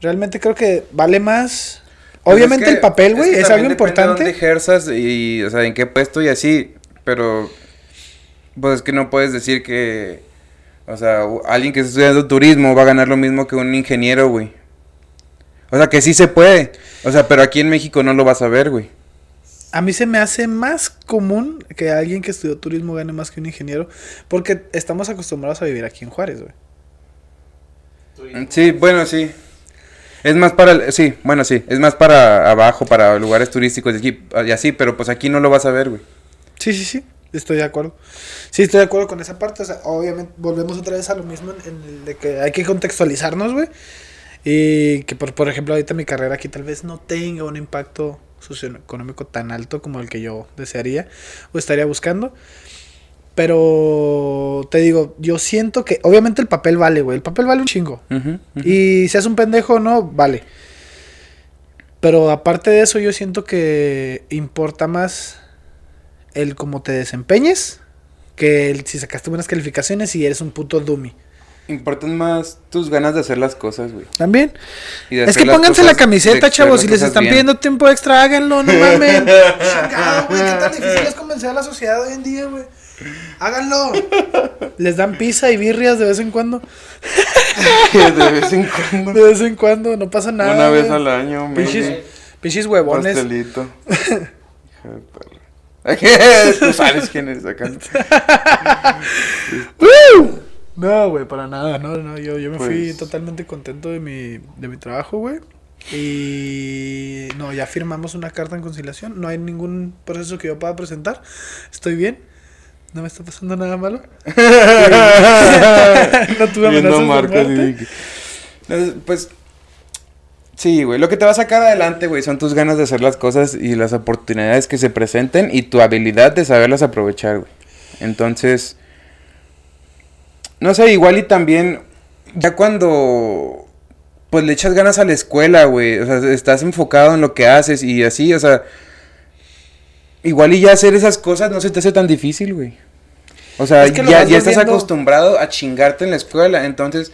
Realmente creo que vale más. Pues Obviamente es que- el papel, güey, que es, algo depende de importante. ejerzas y, o sea, en qué puesto y así, pero, pues es que no puedes decir que, o sea, alguien que está estudiando turismo va a ganar lo mismo que un ingeniero, güey. O sea, que sí se puede, o sea, pero aquí en México no lo vas a ver, güey. A mí se me hace más común que alguien que estudió turismo gane más que un ingeniero, porque estamos acostumbrados a vivir aquí en Juárez, güey. Sí, bueno, sí. Es más para, el- sí, bueno, sí, es más para abajo, para lugares turísticos y aquí- y así, pero pues aquí no lo vas a ver, güey. Sí, sí, sí, estoy de acuerdo. Sí, estoy de acuerdo con esa parte. O sea, obviamente volvemos otra vez a lo mismo en, en el de que hay que contextualizarnos, güey. Y que, por, por ejemplo, ahorita mi carrera aquí tal vez no tenga un impacto socioeconómico tan alto como el que yo desearía o estaría buscando. Pero te digo, yo siento que obviamente el papel vale, güey. El papel vale un chingo. Ujú, ujú. Y si es un pendejo o no, vale. Pero aparte de eso, yo siento que importa más el cómo te desempeñes que el si sacaste buenas calificaciones y eres un puto dummy. Importan más tus ganas de hacer las cosas, güey. También. Es que pónganse la camiseta, chavos. Si les están bien. pidiendo tiempo extra, háganlo, no <laughs> mamen. Chingado, güey. Qué tan difícil es convencer a la sociedad hoy en día, güey. Háganlo. Les dan pizza y birrias de vez en cuando. <laughs> de vez en cuando. De vez en cuando, no pasa nada. Una vez güey. al año, Pinches, pinches huevones. pastelito. <laughs> <laughs> Tú sabes quién eres acá. <laughs> No, güey, para nada, no, no, yo, yo me fui Pues- totalmente contento de mi, de mi trabajo, güey. Y no, ya firmamos una carta en conciliación, no hay ningún proceso que yo pueda presentar, estoy bien, no me está pasando nada malo. <laughs> no tuve amenazas de muerte. Pues. Sí, güey. Lo que te va a sacar adelante, güey, son tus ganas de hacer las cosas y las oportunidades que se presenten y tu habilidad de saberlas aprovechar, güey. Entonces. No sé, igual y también. Ya cuando. Pues le echas ganas a la escuela, güey. O sea, estás enfocado en lo que haces y así, o sea. Igual y ya hacer esas cosas no se te hace tan difícil, güey. O sea, Es que lo ya, ya estás acostumbrado a chingarte en la escuela, entonces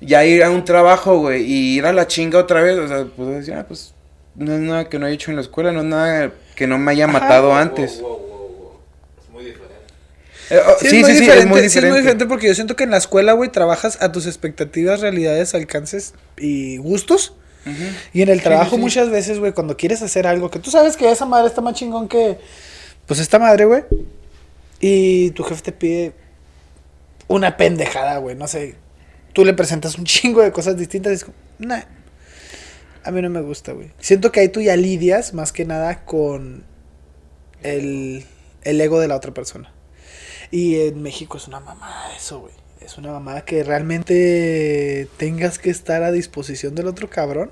ya ir a un trabajo, güey, y ir a la chinga otra vez, o sea, pues decir, ah, pues no es nada que no he hecho en la escuela, no es nada que no me haya matado antes. Wow, wow, wow, wow. Es muy diferente. Eh, oh, Sí, sí, es muy sí, diferente, es muy sí, es diferente. muy diferente porque yo siento que en la escuela, güey, trabajas a tus expectativas, realidades, alcances y gustos. Y en el trabajo sí, sí. muchas veces, güey, cuando quieres hacer algo que tú sabes que esa madre está más chingón que, pues esta madre, güey. Y tu jefe te pide una pendejada, güey, no sé. Tú le presentas un <laughs> chingo de cosas distintas y es como, nah, a mí no me gusta, güey. Siento que ahí tú ya lidias más que nada con el, el ego de la otra persona. Y en México es una mamada eso, güey. Es una mamada que realmente tengas que estar a disposición del otro cabrón.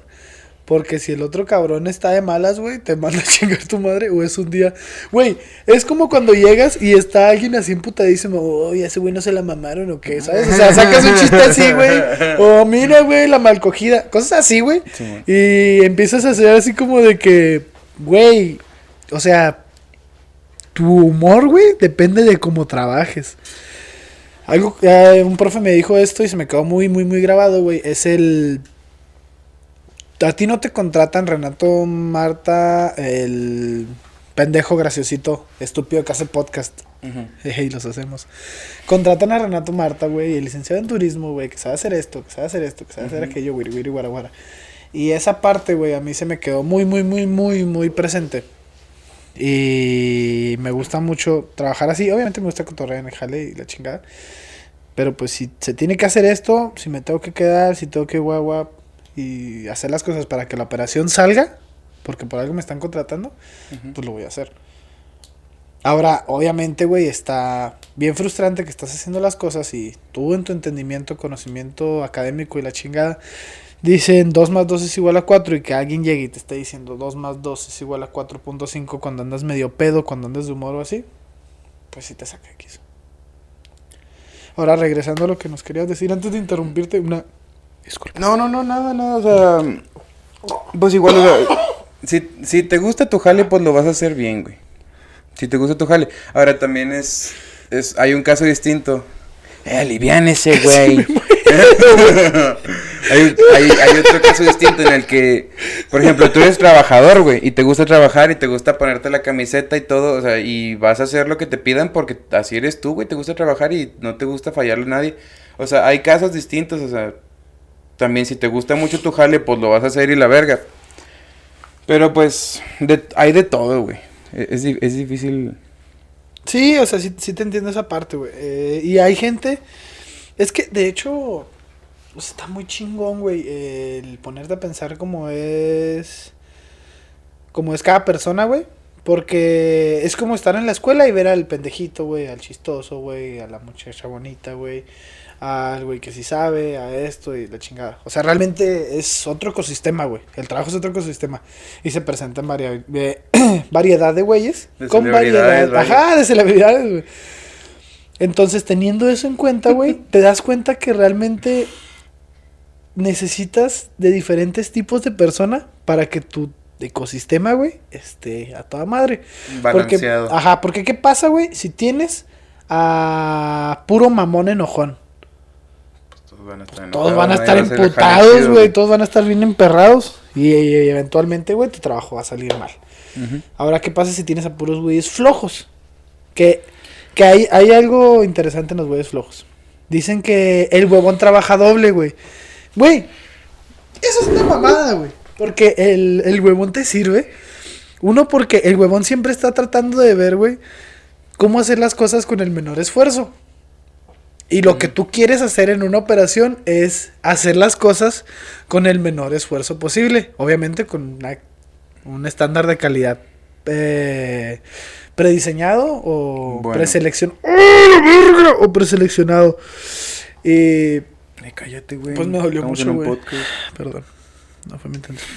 Porque si el otro cabrón está de malas, güey, te manda a chingar tu madre. O es un día. Güey, es como cuando llegas y está alguien así emputadísimo. Oye, ese güey no se la mamaron o qué, ¿sabes? O sea, sacas un chiste así, güey. O mira, güey, la malcogida. Cosas así, güey. Sí. Y empiezas a hacer así como de que, güey, o sea, tu humor, güey, depende de cómo trabajes. Algo, eh, un profe me dijo esto y se me quedó muy, muy, muy grabado, güey. Es el... A ti no te contratan Renato, Marta, el pendejo graciosito, estúpido que hace podcast. Jeje, <laughs> y los hacemos. Contratan a Renato Marta, güey, el licenciado en turismo, güey, que sabe hacer esto, que sabe hacer esto, que sabe hacer Ujú. aquello, güey, güey, guara, guara. Y esa parte, güey, a mí se me quedó muy, muy, muy, muy, muy presente. Y me gusta mucho trabajar así. Obviamente me gusta cotorrear en el jale y la chingada. Pero pues si se tiene que hacer esto, si me tengo que quedar, si tengo que guagua y hacer las cosas para que la operación salga, porque por algo me están contratando, pues lo voy a hacer. Ahora, obviamente, güey, está bien frustrante que estás haciendo las cosas y tú en tu entendimiento, conocimiento académico y la chingada, dicen 2 más 2 es igual a 4 y que alguien llegue y te esté diciendo 2 más 2 es igual a 4.5 cuando andas medio pedo, cuando andas de humor o así, pues sí te saca X. Ahora, regresando a lo que nos querías decir antes de interrumpirte, una... Disculpa. No, no, no, nada, nada, o sea, pues igual, o sea, si, si te gusta tu jale, pues lo vas a hacer bien, güey. Si te gusta tu jale. Ahora también es, es hay un caso distinto. Eh, aliviánese, <laughs> güey. <laughs> hay, hay, hay otro caso distinto en el que, por ejemplo, tú eres trabajador, güey, y te gusta trabajar y te gusta ponerte la camiseta y todo, o sea, y vas a hacer lo que te pidan porque así eres tú, güey, te gusta trabajar y no te gusta fallarle a nadie. O sea, hay casos distintos, o sea, también si te gusta mucho tu jale, pues lo vas a hacer y la verga. Pero pues, de- hay de todo, güey. E- Es, es difícil. Sí, o sea, sí, te entiendo esa parte, güey. Eh, y hay gente. Es que, de hecho, está muy chingón, güey. El ponerte a pensar cómo es. Cómo es cada persona, güey. Porque es como estar en la escuela y ver al pendejito, güey, al chistoso, güey, a la muchacha bonita, güey, al güey que sí sabe, a esto y la chingada. O sea, realmente es otro ecosistema, güey. El trabajo es otro ecosistema. Y se presentan varia- <clears throat> variedad de güeyes. De con variedad. vaya. Ajá, de celebridades, güey. Entonces, teniendo eso en cuenta, güey, <laughs> te das cuenta que realmente necesitas de diferentes tipos de persona para que tu ecosistema, güey, esté a toda madre. Porque, Balanceado. ajá, porque ¿qué pasa, güey? Si tienes a puro mamón enojón. Van a estar Todos van a estar emputados, güey. Todos van a estar bien emperrados. Y, y eventualmente, güey, tu trabajo va a salir mal. Ahora, ¿qué pasa si tienes a puros güeyes flojos? Que, que hay, hay algo interesante en los güeyes flojos. Dicen que el huevón trabaja doble, güey. Güey, eso es una mamada, güey. Porque el, el huevón te sirve. Uno, porque el huevón siempre está tratando de ver, güey, cómo hacer las cosas con el menor esfuerzo. Y lo que tú quieres hacer en una operación es hacer las cosas con el menor esfuerzo posible. Obviamente con una- un estándar de calidad eh, prediseñado o Bueno. preseleccionado. O preseleccionado. Y Ay, cállate, güey. Pues me dolió Estamos mucho, güey. Perdón, no fue mi intención.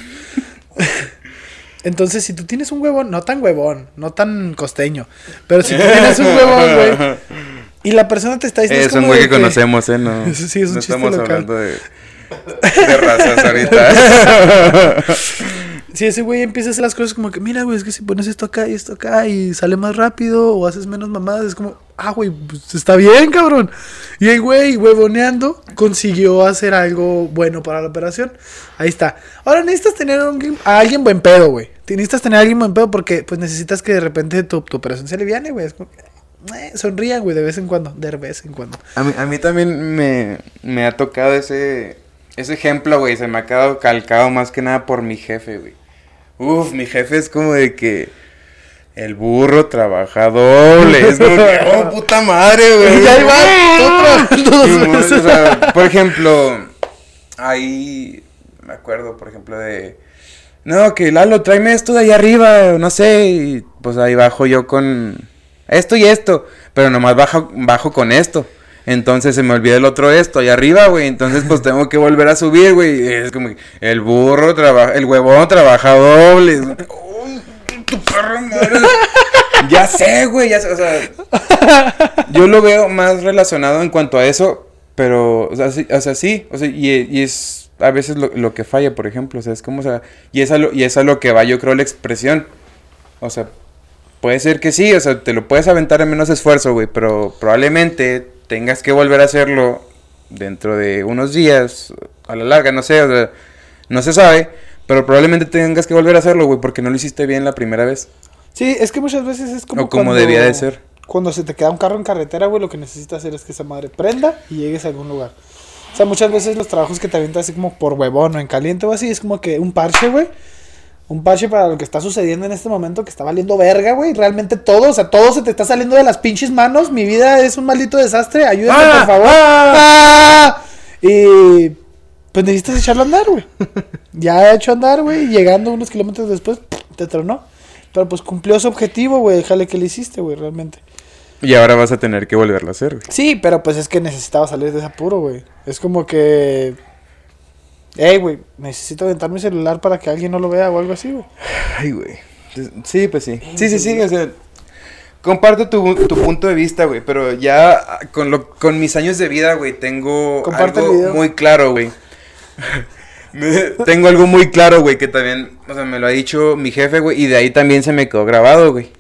<laughs> Entonces, si tú tienes un huevón, no tan huevón, no tan costeño, pero si tú tienes un huevón, güey, <laughs> y la persona te está diciendo... Es como un güey que conocemos, ¿eh? No, <laughs> Sí, sí, es un no chiste estamos local. hablando de, de razas ahorita. <laughs> Si ese güey empieza a hacer las cosas como que, mira, güey, es que si pones esto acá y esto acá y sale más rápido o haces menos mamadas, es como, ah, güey, pues está bien, cabrón. Y el güey, huevoneando, consiguió hacer algo bueno para la operación. Ahí está. Ahora necesitas tener a alguien, a alguien buen pedo, güey. Necesitas tener a alguien buen pedo porque, pues, necesitas que de repente tu, tu operación se aliviane, güey. Es como eh, sonrían, güey, de vez en cuando, de vez en cuando. A mí, a mí también me, me ha tocado ese, ese ejemplo, güey. Se me ha quedado calcado más que nada por mi jefe, güey. Uf, mi jefe es como de que el burro trabaja doble. Es como que, oh, <laughs> puta madre, güey. Y ahí va, todo trabajando o sea, por ejemplo, ahí me acuerdo, por ejemplo, de. No, que Lalo, tráeme esto de ahí arriba, no sé. Y pues ahí bajo yo con esto y esto. Pero nomás bajo, bajo con esto. Entonces se me olvida el otro esto allá arriba, güey. Entonces pues tengo que volver a subir, güey. Es como el burro trabaja, el huevón trabaja doble. Es como que, "Uy, tu madre". Ya sé, güey, ya sé, o sea, yo lo veo más relacionado en cuanto a eso, pero, o sea, sí, o sea, sí, o sea, y, y es a veces lo, lo que falla, por ejemplo, o sea, es como, o sea, y es, a lo, y es a lo que va, yo creo, la expresión, o sea, puede ser que sí, o sea, te lo puedes aventar en menos esfuerzo, güey, pero probablemente tengas que volver a hacerlo dentro de unos días, a la larga, no sé, o sea, no se sabe, pero probablemente tengas que volver a hacerlo, güey, porque no lo hiciste bien la primera vez, Sí, es que muchas veces es como o como cuando- debía de ser. Cuando se te queda un carro en carretera, güey, lo que necesitas hacer es que esa madre prenda y llegues a algún lugar. O sea, muchas veces los trabajos que te avientas así como por huevón o en caliente o así, es como que un parche, güey. Un parche para lo que está sucediendo en este momento que está valiendo verga, güey. Realmente todo, o sea, todo se te está saliendo de las pinches manos. Mi vida es un maldito desastre. Ayúdame, ¡Ah! por favor. ¡Ah! Y pues necesitas echarlo a andar, güey. <laughs> Ya he hecho andar, güey. Llegando unos kilómetros después, te tronó. Pero pues cumplió su objetivo, güey. Déjale que le hiciste, güey, realmente. Y ahora vas a tener que volverlo a hacer, güey. Sí, pero pues es que necesitaba salir de ese apuro, güey. Es como que. Ey, güey, necesito aventar mi celular para que alguien no lo vea o algo así, güey. Ay, güey. Sí, pues sí. Sí, sí, sí. O sea, comparto tu, tu punto de vista, güey. Pero ya ah, con, lo, con mis años de vida, güey, tengo Comparte algo muy claro, güey. <laughs> Tengo algo muy claro, güey, que también, o sea, me lo ha dicho mi jefe, güey. Y de ahí también se me quedó grabado, güey.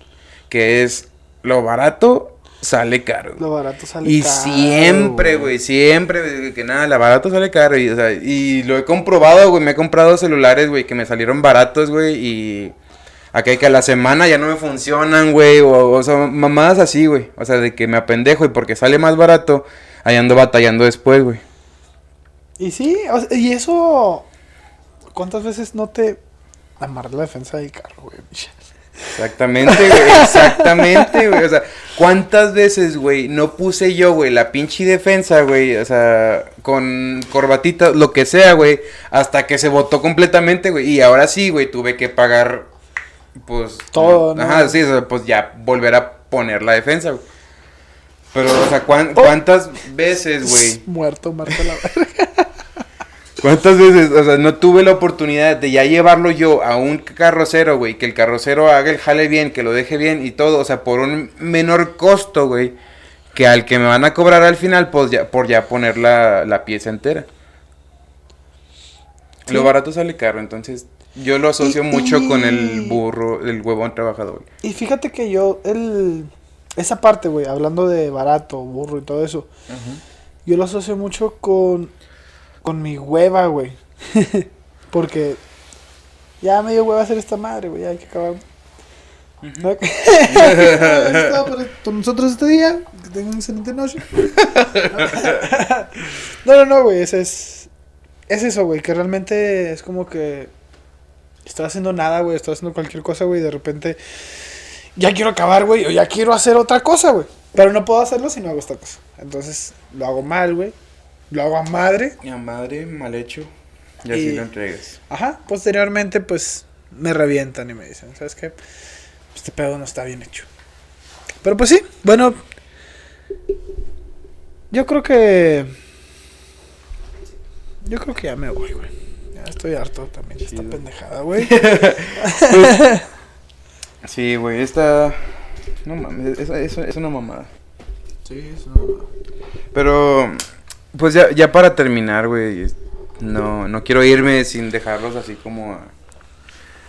Que es lo barato sale caro. Lo barato sale Y caro, siempre, güey, siempre, que nada, la barato sale caro. Y, o sea, y lo he comprobado, güey, me he comprado celulares, güey, que me salieron baratos, güey, y acá que a la semana ya no me funcionan, güey, o, o sea, mamadas así, güey. O sea, de que me apendejo y porque sale más barato, ahí ando batallando después, güey. Y sí, o sea, y eso. ¿Cuántas veces no te amarra la defensa del carro, güey? Exactamente, güey, exactamente, güey. O sea, ¿cuántas veces, güey, no puse yo, güey, la pinche defensa, güey? O sea, con corbatita, lo que sea, güey, hasta que se botó completamente, güey. Y ahora sí, güey, tuve que pagar, pues... Todo, ¿no? Ajá, sí, o sea, pues ya volver a poner la defensa, güey. Pero, o sea, ¿cuán- Oh. ¿cuántas veces, <laughs> güey? Muerto, Marta la verga. ¿Cuántas veces? O sea, no tuve la oportunidad de ya llevarlo yo a un carrocero, güey. Que el carrocero haga el jale bien, que lo deje bien y todo. O sea, por un menor costo, güey. Que al que me van a cobrar al final, pues ya, por ya poner la, la pieza entera. Sí. Lo barato sale caro, entonces yo lo asocio Y- mucho con el burro, el huevón trabajador. Y fíjate que yo, el. Esa parte, güey, hablando de barato, burro y todo eso, yo lo asocio mucho con con mi hueva, güey. <laughs> Porque ya me dio hueva hacer esta madre, güey. ya Hay que acabar. <laughs> <laughs> Por, por nosotros este día. Que tengan una excelente noche. no, no, no, güey. Ese es. Es eso, güey. Que realmente es como que. Estoy haciendo nada, güey. Estoy haciendo cualquier cosa, güey. y De repente. Ya quiero acabar, güey. O ya quiero hacer otra cosa, güey. Pero no puedo hacerlo si no hago esta cosa. Entonces, lo hago mal, güey. Lo hago a madre. Ya madre, mal hecho. Y Y- así lo entregas. Ajá. Posteriormente, pues, me revientan y me dicen, ¿sabes qué? Este pedo no está bien hecho. Pero pues sí, bueno. Yo creo que... Yo creo que ya me voy, güey. Ya estoy harto también de esta pendejada, güey. <laughs> Sí, güey, esta. No mames, es, es, es una mamada. sí, eso. Pero, pues ya, ya para terminar, güey, no, no quiero irme sin dejarlos así como a,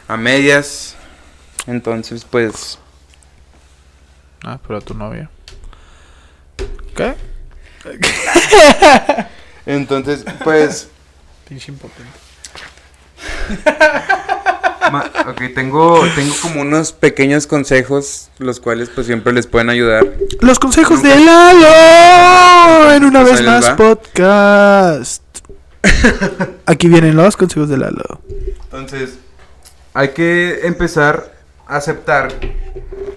a medias. Entonces, pues, Ah, pero a tu novia. ¿Qué? <laughs> entonces, pues, Pinche impotente. <laughs> ma- ok, tengo, tengo como unos pequeños consejos, los cuales pues siempre les pueden ayudar. Los consejos de Lalo en una Pues vez más va. podcast. Aquí vienen los consejos de Lalo. Entonces, hay que empezar a aceptar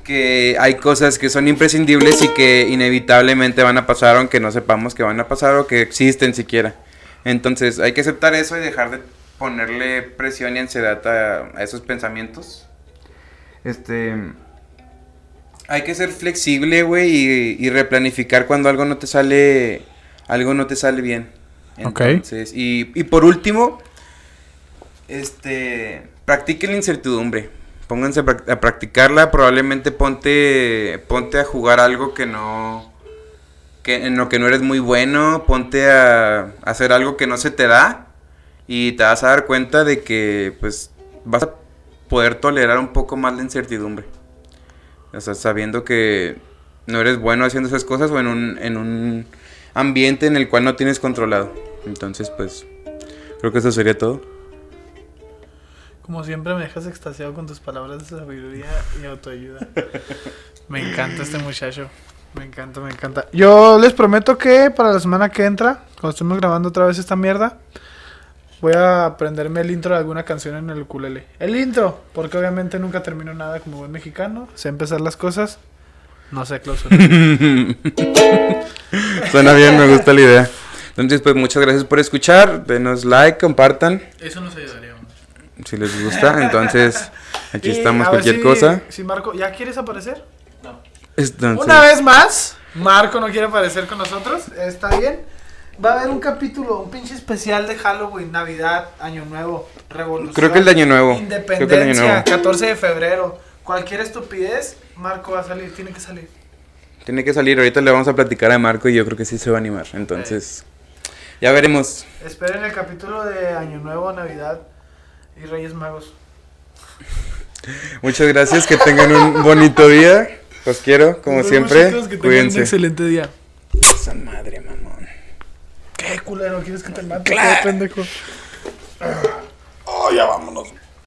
que hay cosas que son imprescindibles y que inevitablemente van a pasar aunque no sepamos que van a pasar o que existen siquiera. Entonces, hay que aceptar eso y dejar de ponerle presión y ansiedad a, a esos pensamientos. Este hay que ser flexible, güey, y, y replanificar cuando algo no te sale algo no te sale bien. Ok. Entonces, y, y por último, este, practiquen la incertidumbre. Pónganse a practicarla, probablemente ponte ponte a jugar algo que no que en lo que no eres muy bueno, ponte a hacer algo que no se te da y te vas a dar cuenta de que pues vas a poder tolerar un poco más la incertidumbre. O sea, sabiendo que no eres bueno haciendo esas cosas o en un, en un ambiente en el cual no tienes controlado. Entonces, pues, creo que eso sería todo. Como siempre me dejas extasiado con tus palabras de sabiduría y autoayuda. <laughs> Me encanta este muchacho. Me encanta, me encanta. Yo les prometo que para la semana que entra, cuando estemos grabando otra vez esta mierda, voy a aprenderme el intro de alguna canción en el ukulele. El intro, porque obviamente nunca termino nada como buen mexicano. Sé empezar las cosas. No sé clausurar. <laughs> Suena bien, me gusta la idea. Entonces, pues, muchas gracias por escuchar. Denos like, compartan Eso nos ayudaría. si les gusta. Entonces, aquí <laughs> Y estamos, a ver cualquier si- cosa. Si Marco, ¿ya quieres aparecer? Entonces, Una vez más, Marco no quiere aparecer con nosotros. Está bien. Va a haber un capítulo, un pinche especial de Halloween, Navidad, Año Nuevo, Revolución. Creo que el de Año Nuevo. Creo que el de Año Independencia, Nuevo. 14 de febrero. Cualquier estupidez, Marco va a salir, tiene que salir. Tiene que salir. Ahorita le vamos a platicar a Marco y yo creo que sí se va a animar. Entonces, ya veremos. Esperen el capítulo de Año Nuevo, Navidad y Reyes Magos. Muchas gracias. Que tengan un bonito día. Los quiero, como Nos vemos, siempre. chicos, que tengan Cuídense. un excelente día. Esa madre, mamón. ¿Qué culero? ¿Quieres que te mate? Claro. Pendejo. Oh, ya vámonos.